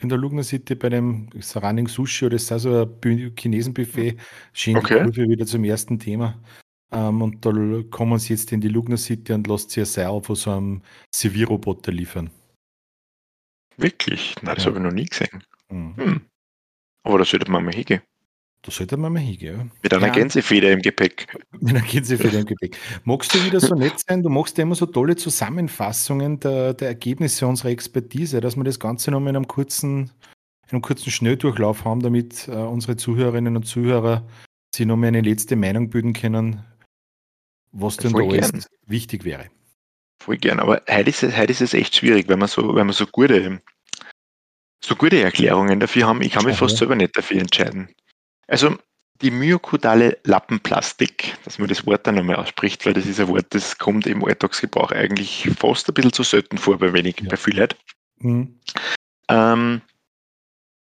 In der Lugner City bei dem Running Sushi oder ist das so ein Chinesenbuffet? Schön okay. wieder zum ersten Thema. Ähm, und da kommen sie jetzt in die Lugner City und lässt sich ein Seil von so einem Servierroboter liefern. Wirklich? Nein, das ja. habe ich noch nie gesehen. Mhm. Hm. Aber da sollte man mal hingehen. Da sollte man mal hingehen. Mit einer ja. Gänsefeder im Gepäck. [laughs] Mit einer Gänsefeder im Gepäck. Magst du wieder so nett sein? Du machst ja immer so tolle Zusammenfassungen der, der Ergebnisse unserer Expertise, dass wir das Ganze noch in einem kurzen, in einem kurzen Schnelldurchlauf haben, damit äh, unsere Zuhörerinnen und Zuhörer sich noch mal eine letzte Meinung bilden können, was denn Voll da alles wichtig wäre. Voll gern, aber heute ist, es, heute ist es echt schwierig, wenn man so, wenn man so gute, so gute Erklärungen dafür haben. Ich kann mich fast selber nicht dafür entscheiden. Also die myokudale Lappenplastik, dass man das Wort dann nochmal ausspricht, weil das ist ein Wort, das kommt im Alltagsgebrauch eigentlich fast ein bisschen zu selten vor bei wenig, ja. bei vielen Leuten. Mhm. Ähm,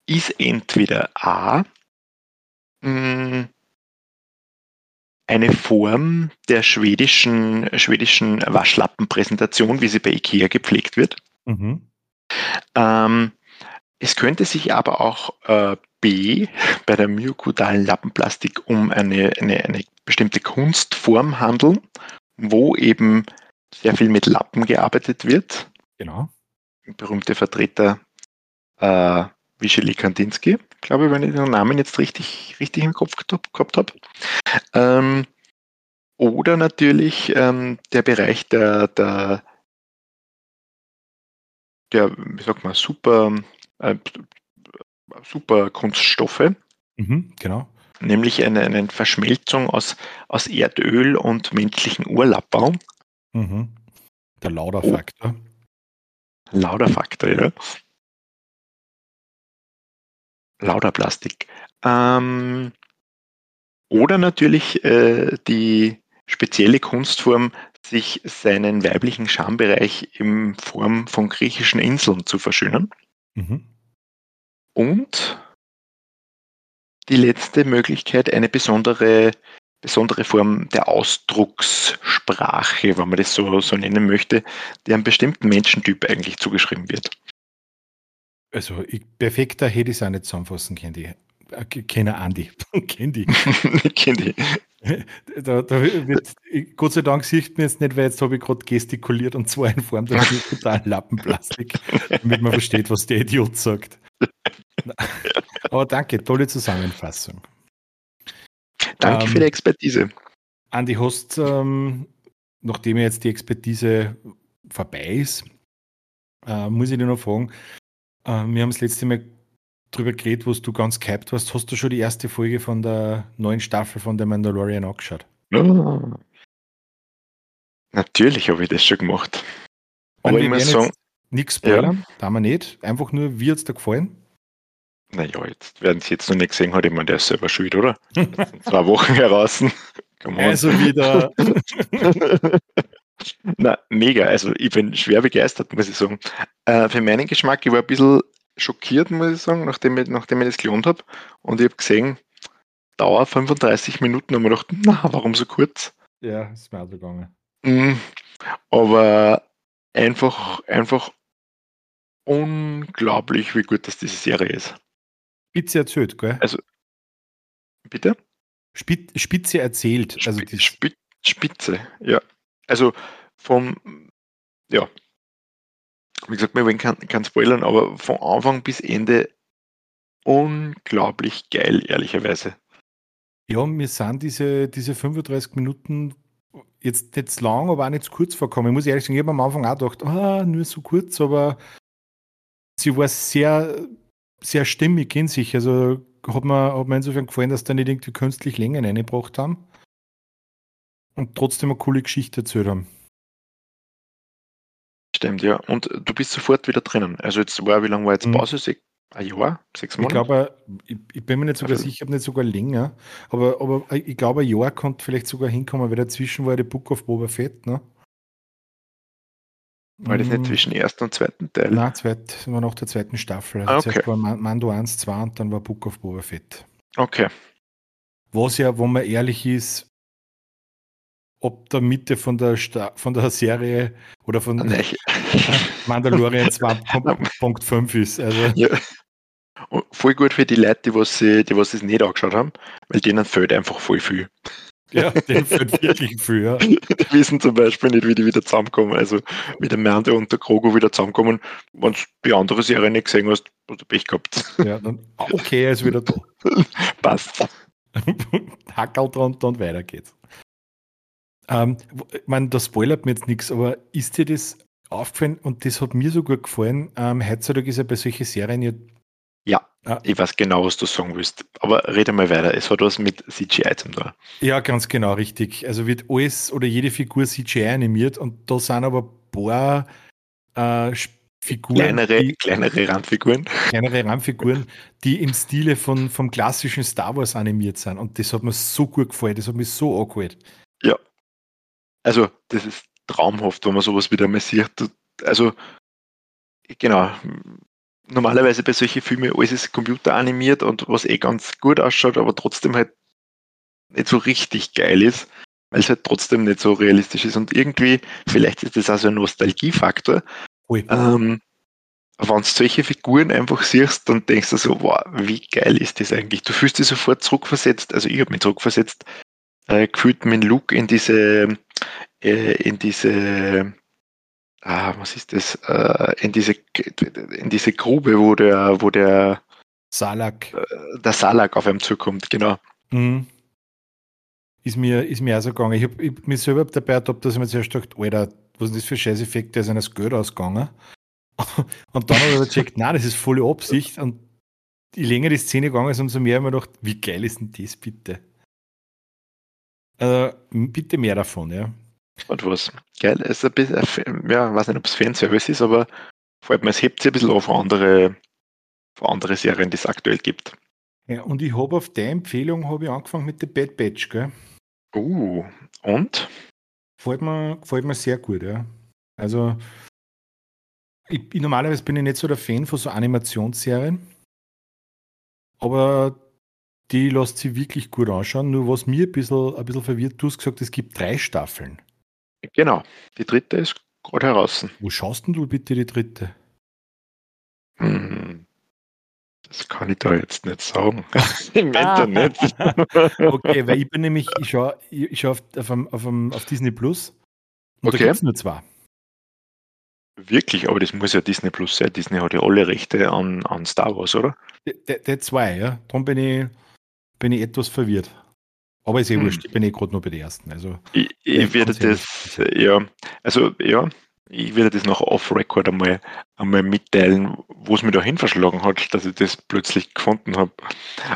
ist entweder A, mh, mm, eine Form der schwedischen, schwedischen Waschlappenpräsentation, wie sie bei IKEA gepflegt wird. Mhm. Ähm, es könnte sich aber auch äh, B bei der myokudalen Lappenplastik um eine, eine, eine bestimmte Kunstform handeln, wo eben sehr viel mit Lappen gearbeitet wird. Genau. Berühmte Vertreter äh, Wischeli Kandinsky, glaube ich, wenn ich den Namen jetzt richtig, richtig im Kopf gehabt habe. Ähm, oder natürlich ähm, der Bereich der, der, der, wie sagt man, super, äh, super Kunststoffe. Mhm, genau. Nämlich eine, eine Verschmelzung aus, aus Erdöl und menschlichen Urlaubbaum. Mhm. Der Lauderfaktor. Oh. Lauderfaktor, ja. Lauterplastik. Ähm, oder natürlich äh, die spezielle Kunstform, sich seinen weiblichen Schambereich in Form von griechischen Inseln zu verschönern. Mhm. Und die letzte Möglichkeit, eine besondere, besondere Form der Ausdruckssprache, wenn man das so, so nennen möchte, die einem bestimmten Menschentyp eigentlich zugeschrieben wird. Also ich, perfekter hätte ich es auch nicht zusammenfassen können. Die. Äh, Kenner Andi. Kenn die. Kenn die. Da, da wird, Gott sei Dank sieht man jetzt nicht, weil jetzt habe ich gerade gestikuliert und zwar in Form der [laughs] totalen Lappenplastik, damit man versteht, was der Idiot sagt. [laughs] Aber danke, tolle Zusammenfassung. Danke ähm, für die Expertise. Andi, hast, ähm, nachdem jetzt die Expertise vorbei ist, äh, muss ich dir noch fragen, äh, wir haben das letzte Mal drüber geredet, wo du ganz gehypt warst. Hast du schon die erste Folge von der neuen Staffel von The Mandalorian angeschaut? Oh. Natürlich habe ich das schon gemacht. Aber ich muss sagen. Nichts spoilern, ja. da wir nicht. Einfach nur, wie hat es dir gefallen? Naja, jetzt werden sie jetzt noch nicht gesehen hat, meine, der ist selber schuld, oder? zwei Wochen [laughs] heraus. Also wieder. [laughs] Na, mega. Also ich bin schwer begeistert, muss ich sagen. Äh, für meinen Geschmack, ich war ein bisschen schockiert, muss ich sagen, nachdem ich, nachdem ich das gelohnt habe. Und ich habe gesehen, Dauer 35 Minuten und mir gedacht, na, warum so kurz? Ja, ist mir auch gegangen. Mhm. Aber einfach, einfach unglaublich, wie gut das diese Serie ist. Spitze erzählt, gell? Also, bitte? Spitze erzählt. Also Spitze, ja. Also vom, ja, wie gesagt, wir wollen kein, kein spoilern, aber von Anfang bis Ende unglaublich geil, ehrlicherweise. Ja, mir sind diese, diese 35 Minuten jetzt nicht lang, aber auch nicht zu kurz vorkommen. Ich muss ehrlich sagen, ich habe am Anfang auch gedacht, ah, nur so kurz, aber sie war sehr, sehr stimmig in sich. Also hat mir, hat mir insofern gefallen, dass da nicht irgendwie künstlich Längen reingebracht haben und trotzdem eine coole Geschichte erzählt haben. Stimmt, ja. Und du bist sofort wieder drinnen. Also jetzt war, wie lange war jetzt mhm. Pause? Mhm. Ein Jahr? Sechs Monate? Ich glaube, ich, ich bin mir nicht sogar sicher, nicht sogar länger, aber, aber ich glaube, ein Jahr konnte vielleicht sogar hinkommen, weil dazwischen war der Book of Boba Fett, ne? War das nicht mhm. zwischen ersten und zweiten Teil? Nein, zweit, war nach der zweiten Staffel. Also ah, okay. Zuerst war Mando 1, 2 und dann war Book of Boba Fett. Okay. Was ja, wo man ehrlich ist, ob der Mitte von der, Sta von der Serie oder von Nein. [laughs] Mandalorian 2.5 ist. Also. [laughs] Ja. Voll gut für die Leute, die was, sie, die was es nicht angeschaut haben, weil denen fehlt einfach voll viel. Ja, denen fehlt wirklich ja. Die wissen zum Beispiel nicht, wie die wieder zusammenkommen. Also wie der Mernde und der Krogo wieder zusammenkommen. Wenn du die andere Serie nicht gesehen hast, hast du Pech gehabt. Ja, dann okay, er ist wieder da. [laughs] Passt. [laughs] Hackerl drunter und weiter geht's. Ähm, ich meine, das spoilert mir jetzt nichts, aber ist dir das aufgefallen und das hat mir so gut gefallen? Ähm, heutzutage ist ja bei solchen Serien ja Ja, ah. ich weiß genau, was du sagen willst. Aber rede mal weiter. Es hat was mit CGI zum tun. Ja, ganz genau, richtig. Also wird alles oder jede Figur CGI animiert und da sind aber ein paar äh, Figuren. Kleinere, die, kleinere Randfiguren. Kleinere Randfiguren, die im Stile von, vom klassischen Star Wars animiert sind. Und das hat mir so gut gefallen, das hat mich so angehört. Ja. Also, das ist traumhaft, wenn man sowas wieder mal sieht. Also, genau. Normalerweise bei solchen Filmen alles ist computeranimiert und was eh ganz gut ausschaut, aber trotzdem halt nicht so richtig geil ist, weil es halt trotzdem nicht so realistisch ist. Und irgendwie, vielleicht ist das auch so ein Nostalgiefaktor. Ähm, wenn du solche Figuren einfach siehst, dann denkst du so, wow, wie geil ist das eigentlich? Du fühlst dich sofort zurückversetzt, also ich habe mich zurückversetzt, äh, gefühlt mit Look in diese, äh, in diese, ah, was ist das, äh, in diese, in diese Grube, wo der, wo der Salak, äh, der Salak auf einem zukommt, genau. Mhm. Ist mir, ist mir auch so gegangen. Ich habe mich selber dabei ertappt, dass ich mir zuerst gedacht, Alter, was ist das für Scheißeffekt, der ist eines Geld ausgegangen. [laughs] Und dann habe ich aber gecheckt, nein, das ist volle Absicht. Und je länger die Szene gegangen ist, umso mehr habe ich mir gedacht, wie geil ist denn das bitte? Also, bitte mehr davon, ja. Und was? Geil, ist ein bisschen, ja, ich weiß nicht, ob es Fanservice ist, aber vor allem, es hebt sich ein bisschen auf andere, auf andere Serien, die es aktuell gibt. Ja, und ich habe auf der Empfehlung habe ich angefangen mit The Bad Batch, gell? Uh, und? Gefällt mir, gefällt mir sehr gut, ja. Also, ich, ich, normalerweise bin ich nicht so der Fan von so Animationsserien, aber die lässt sich wirklich gut anschauen. Nur was mir ein bisschen, ein bisschen verwirrt, du hast gesagt, es gibt drei Staffeln. Genau, die dritte ist gerade heraus. Wo schaust denn du bitte die dritte? Hm, das kann ich da jetzt nicht sagen. [laughs] Im Internet. [laughs] okay, weil ich bin nämlich, ich schaue ich schau auf, auf, auf, auf, Disney Plus und okay. da gibt es nur zwei. Wirklich, aber das muss ja Disney Plus sein. Disney hat ja alle Rechte an, an Star Wars, oder? Der, der zwei, ja. Darum bin ich, bin ich etwas verwirrt. Aber ist eh hm. wurscht, ich bin eh gerade nur bei den ersten. Also, ich, ich werde das, ja, also ja, ich werde das noch off-Record einmal, einmal mitteilen, wo es mir dahin verschlagen hat, dass ich das plötzlich gefunden habe.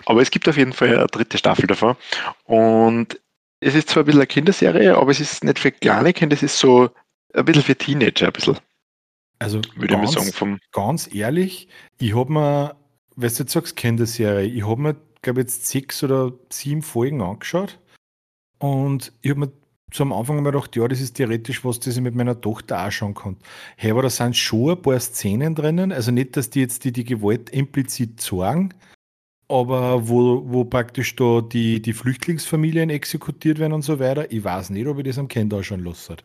Aber es gibt auf jeden Fall eine dritte Staffel davon. Und es ist zwar ein bisschen eine Kinderserie, aber es ist nicht für kleine Kinder, es ist so ein bisschen für Teenager, ein bisschen. Also würde ganz, ich sagen, vom ganz ehrlich, ich habe mir, weißt du, jetzt sagst Kinderserie, ich habe mir, glaube jetzt sechs oder sieben Folgen angeschaut und ich habe mir am Anfang immer gedacht, ja, das ist theoretisch was, das ich mit meiner Tochter auch schauen kann. Hey, aber da sind schon ein paar Szenen drinnen, also nicht, dass die jetzt die, die Gewalt implizit sagen, aber wo, wo praktisch da die, die Flüchtlingsfamilien exekutiert werden und so weiter. Ich weiß nicht, ob ich das am Kind auch schon lasse.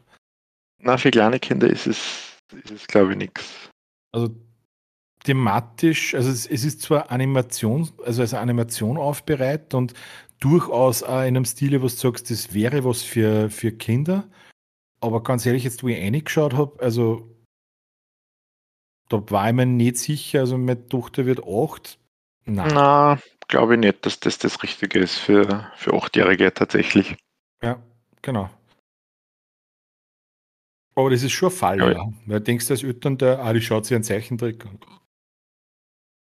Na, für kleine Kinder ist es, ist es glaube ich, nichts. Also thematisch, also es, es, ist zwar Animation, also als Animation aufbereitet und durchaus auch in einem Stile, was du sagst, das wäre was für, für Kinder. Aber ganz ehrlich, jetzt wo ich reingeschaut habe, also da war ich mir nicht sicher, also meine Tochter wird acht. Nein. Na, glaube ich nicht, dass das das Richtige ist für, für Achtjährige tatsächlich. Ja, genau. Aber das ist schon ein Fall, ja. ja. Weil du denkst als Eltern, der, ah, die schaut sich einen Zeichentrick an.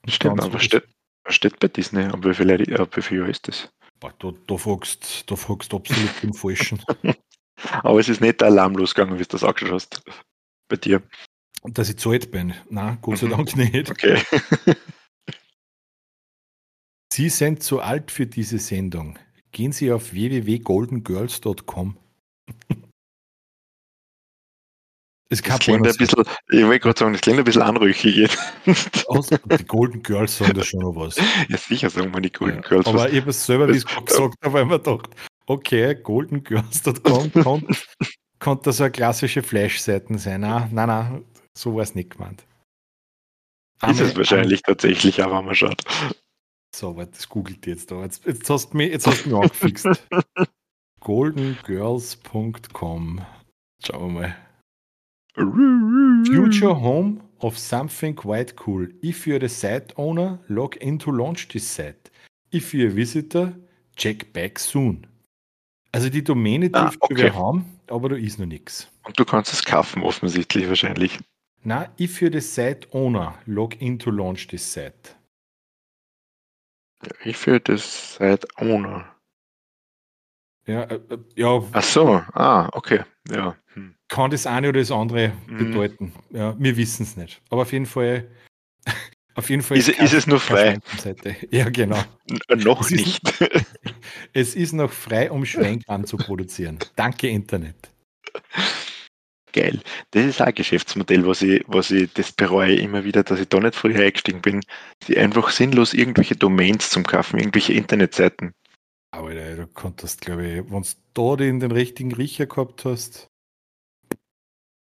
Stimmt, aber steht, steht bei Disney, aber wie viel, wie viel Jahr ist das? Da, da, fragst du fragst absolut den Falschen. [laughs] Aber es ist nicht alarmlos gegangen, wie du das angeschaut hast. Bei dir. Dass ich zu alt bin. Nein, Gott sei Dank nicht. Okay. [laughs] Sie sind zu alt für diese Sendung. Gehen Sie auf www.goldengirls.com. [laughs] Es das klingt ein bisschen, ich wollte gerade sagen, das klingt ein bisschen anrüchig. die Golden Girls sagen da schon noch was. Ja, sicher sagen wir die Golden ja, Girls. Aber ich habe es selber, wie ich es gesagt habe, weil man gedacht, okay, goldengirls.com [laughs] kann das so eine klassische Flash-Seiten sein. Nein, nein, nein, so war es nicht gemeint. Ist es wahrscheinlich tatsächlich, aber mal schaut. So, warte, das googelt jetzt da. Jetzt, jetzt hast du mich, jetzt hast du mich [laughs] angefixt. goldengirls.com. Schauen wir mal. Future home of something quite cool. If you're the site owner, log in to launch this site. If you're a visitor, check back soon. Also die Domäne ah, dürfte okay. wir haben, aber da ist noch nichts. Und du kannst es kaufen, offensichtlich wahrscheinlich. Na, if you're the site owner, log in to launch this site. Ich führe das seit ohne. Ja, äh, äh, ja. Ach so, ah, okay. Ja. Hm. Kann das eine oder das andere hm. bedeuten. Ja, wir wissen es nicht. Aber auf jeden Fall. [laughs] Auf jeden Fall ist, ist es noch frei. Ja, genau. N noch es nicht. Ist, [laughs] es ist noch frei, um Schweinkram zu produzieren. Danke, Internet. Geil. Das ist auch ein Geschäftsmodell, was ich, was ich das bereue immer wieder, dass ich da nicht früher eingestiegen bin, die einfach sinnlos irgendwelche Domains zum Kaufen, irgendwelche Internetseiten. Aber du konntest, glaube ich, wenn du da den, den richtigen Riecher gehabt hast.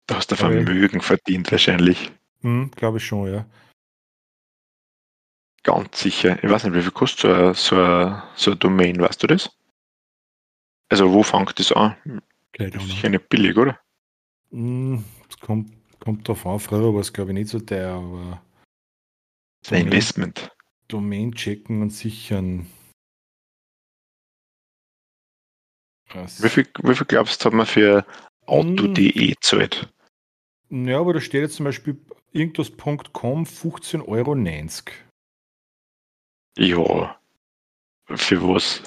Da hast du Vermögen verdient wahrscheinlich. Hm, glaube ich schon, ja. Ganz sicher. Ich weiß nicht, wie viel kostet so ein, so ein, so ein Domain, weißt du das? Also wo fängt das an? Das ist sicher nicht billig, oder? Hm, es kommt, kommt drauf an. Früher war es, glaube ich, nicht so teuer, aber. Ein Investment. Domain checken und sichern. Wie viel, wie viel glaubst du, hat man für Auto.de hm. zahlt? Ja, aber da steht jetzt zum Beispiel irgendwas.com 15,90 Euro. Ja. Für was?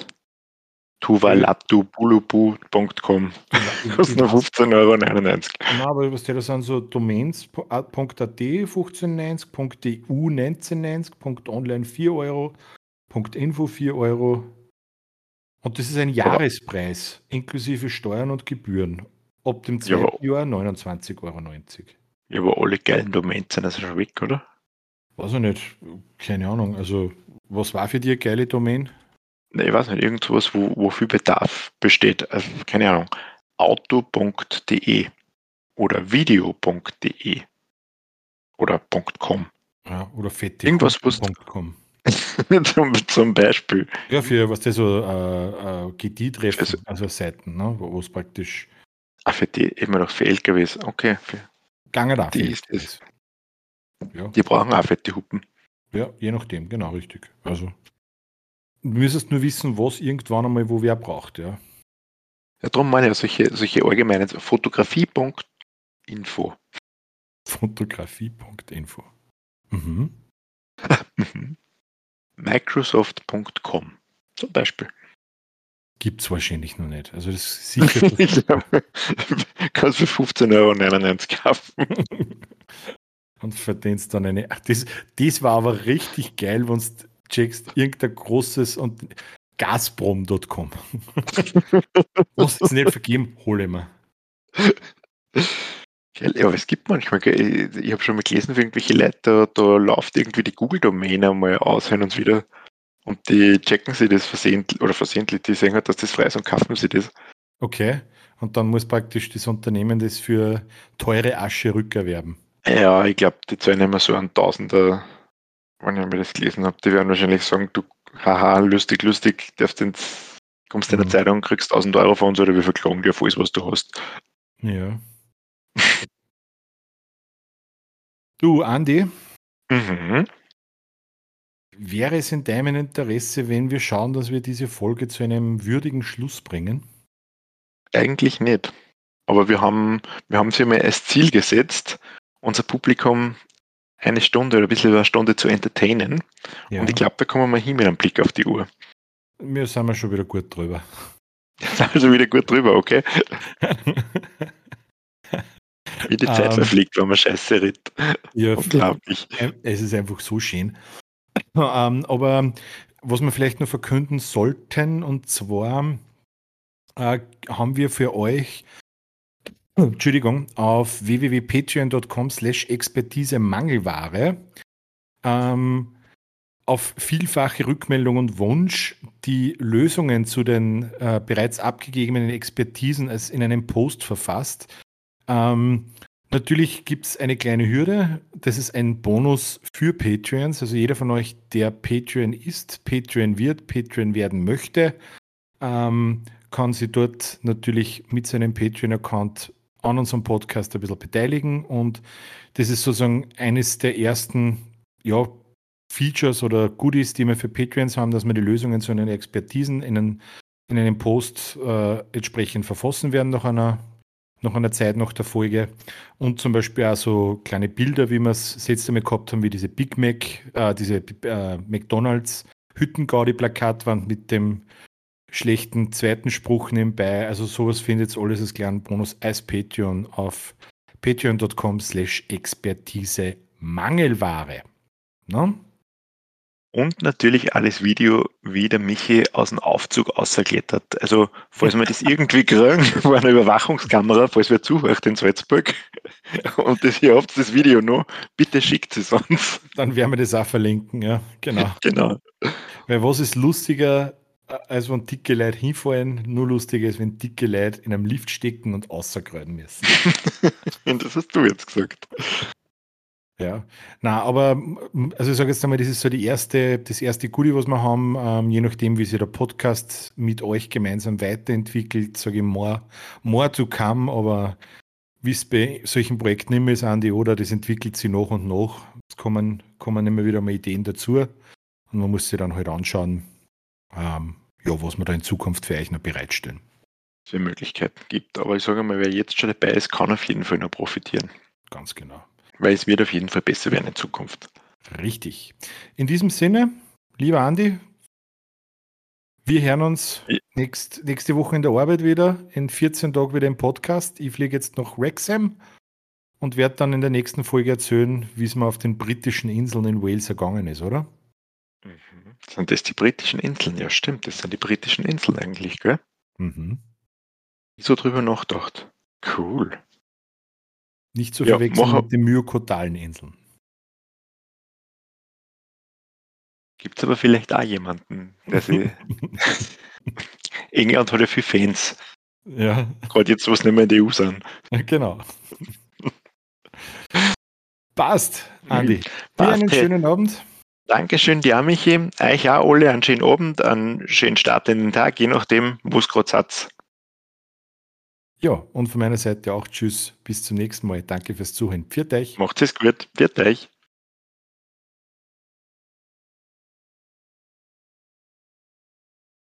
tuvalabdubulubu.com kostet nur 15,99 Euro. Nein, aber was das sind so Domains.at 15,90, .eu 19,90, .online 4 Euro, .info 4 Euro. Und das ist ein Jahrespreis, inklusive Steuern und Gebühren. Ab dem zweiten ja, Jahr 29,90 Euro. Ja, aber alle geilen Domains sind also schon weg, oder? Weiß ich nicht. Keine Ahnung. Also, was war für dich eine geile Domain? Ne, ich weiß nicht, irgendwas, wo, wo viel Bedarf besteht. Also, keine Ahnung. Auto.de oder video.de oder .com. Ja, oder fette. Irgendwas, was .com. [laughs] zum, zum Beispiel. Ja, für was das so äh, äh, GD-Treffen, also, also, Seiten, ne, wo es praktisch. Ah, für die immer noch für LKWs, okay. Für Gange da. Die, ist das. Ja. die brauchen auch fette Hupen. Ja, je nachdem, genau, richtig. Also, du müsstest nur wissen, was irgendwann einmal wo wer braucht, ja. Ja, darum meine ich solche, solche allgemeinen Fotografie.info. Fotografie.info. Mhm. [laughs] mhm. Microsoft.com zum Beispiel. Gibt es wahrscheinlich noch nicht. Also das ist sicher. [laughs] Kannst du für 15,99 Euro kaufen. [laughs] Und verdienst dann eine. Ach, das, das war aber richtig geil, wenn du checkst, irgendein großes und Gazprom.com. Was [laughs] es nicht vergeben, hole mir. Ja, aber es gibt manchmal, ich, ich habe schon mal gelesen, für irgendwelche Leute, da, da läuft irgendwie die Google-Domäne mal aus hin und wieder. Und die checken sie das versehentlich, oder versehentlich, die sehen halt, dass das frei ist und kaufen sie das. Okay. Und dann muss praktisch das Unternehmen das für teure Asche rückerwerben. Ja, ich glaube, die zahlen immer so ein Tausender, wenn ich mir das gelesen habe. Die werden wahrscheinlich sagen, du, haha, lustig, lustig, darfst ins, kommst in der mhm. Zeitung, kriegst 1000 Euro von uns oder wir verklagen dir auf alles, was du hast. Ja. [laughs] du, Andi. Mhm. Wäre es in deinem Interesse, wenn wir schauen, dass wir diese Folge zu einem würdigen Schluss bringen? Eigentlich nicht. Aber wir haben, wir haben sie mal als Ziel gesetzt, unser Publikum eine Stunde oder ein bisschen über eine Stunde zu entertainen. Ja. Und ich glaube, da kommen wir mal hin mit einem Blick auf die Uhr. Wir sind [laughs] wir schon wieder gut drüber. Also wieder gut drüber, okay. [laughs] Wie die Zeit um, ähm, verfliegt, wenn man Scheiße redet. Ja, [laughs] Unglaublich. Es ist einfach so schön. [laughs] Ähm, aber was wir vielleicht noch verkünden sollten, und zwar äh, haben wir für euch Entschuldigung, auf www.patreon.com slash Expertise Mangelware ähm, auf vielfache Rückmeldung und Wunsch die Lösungen zu den äh, bereits abgegebenen Expertisen als in einem Post verfasst. Ähm, natürlich gibt es eine kleine Hürde. Das ist ein Bonus für Patreons. Also jeder von euch, der Patreon ist, Patreon wird, Patreon werden möchte, ähm, kann sich dort natürlich mit seinem Patreon-Account an unserem Podcast ein bisschen beteiligen. Und das ist sozusagen eines der ersten ja, Features oder Goodies, die wir für Patreons haben, dass wir die Lösungen zu den Expertisen in, einen, in einem Post äh, entsprechend verfassen werden nach einer, nach einer Zeit nach der Folge. Und zum Beispiel auch so kleine Bilder, wie wir es jetzt einmal gehabt haben, wie diese Big Mac, äh, diese äh, McDonalds Hüttengaudi-Plakatwand mit dem schlechten zweiten Spruch nebenbei. Also sowas findet ihr alles als kleinen Bonus als Patreon auf patreon.com slash Expertise Mangelware. No? Und natürlich alles Video, wie der Michi aus dem Aufzug außerklettert. Also, falls wir das irgendwie kriegen, [laughs] war eine Überwachungskamera, falls wir zuhört in Salzburg [laughs] und das hier habt, das Video noch, bitte schickt es uns. Dann werden wir das auch verlinken, ja, genau. [laughs] genau. Weil was ist lustiger, als wenn dicke Leute hinfallen, nur lustiger ist, wenn dicke Leute in einem Lift stecken und außerkreiden müssen. das hast du jetzt gesagt. Ja, na, aber also ich sage jetzt einmal, das ist so die erste, das erste Goodie, was wir haben, ähm, je nachdem, wie sich der Podcast mit euch gemeinsam weiterentwickelt, sage ich more, more to come, aber wie es bei solchen Projekten immer ist, Andi, oder das entwickelt sich nach und nach. Es kommen, kommen immer wieder mal Ideen dazu und man muss sich dann halt anschauen, ähm, ja, was wir da in Zukunft für euch noch bereitstellen. Für Möglichkeiten gibt. Aber ich sage mal, wer jetzt schon dabei ist, kann auf jeden Fall noch profitieren. Ganz genau weil es wird auf jeden Fall besser werden in Zukunft. Richtig. In diesem Sinne, lieber Andi, wir hören uns ja. nächst, nächste Woche in der Arbeit wieder, in 14 Tagen wieder im Podcast. Ich fliege jetzt nach Wrexham und werde dann in der nächsten Folge erzählen, wie es mir auf den britischen Inseln in Wales ergangen ist, oder? Mhm. Sind das die britischen Inseln? Ja, stimmt, das sind die britischen Inseln eigentlich, gell? Mhm. Ich so drüber nachgedacht. Cool. Nicht zu verwechseln mit den myokotalen Inseln. Gibt es aber vielleicht auch jemanden, der sie. [laughs] England hat ja viele Fans. Ja. Gerade jetzt, was nicht mehr in der EU sind. Genau. Passt, Andi. Passt, einen schönen Abend. Dankeschön, dir Michi. Euch auch alle einen schönen Abend, einen schönen Start in den Tag, je nachdem, wo es gerade hat. Ja, und von meiner Seite auch Tschüss, bis zum nächsten Mal. Danke fürs Zuhören. Pfiat euch. Macht es gut. Pfiat euch.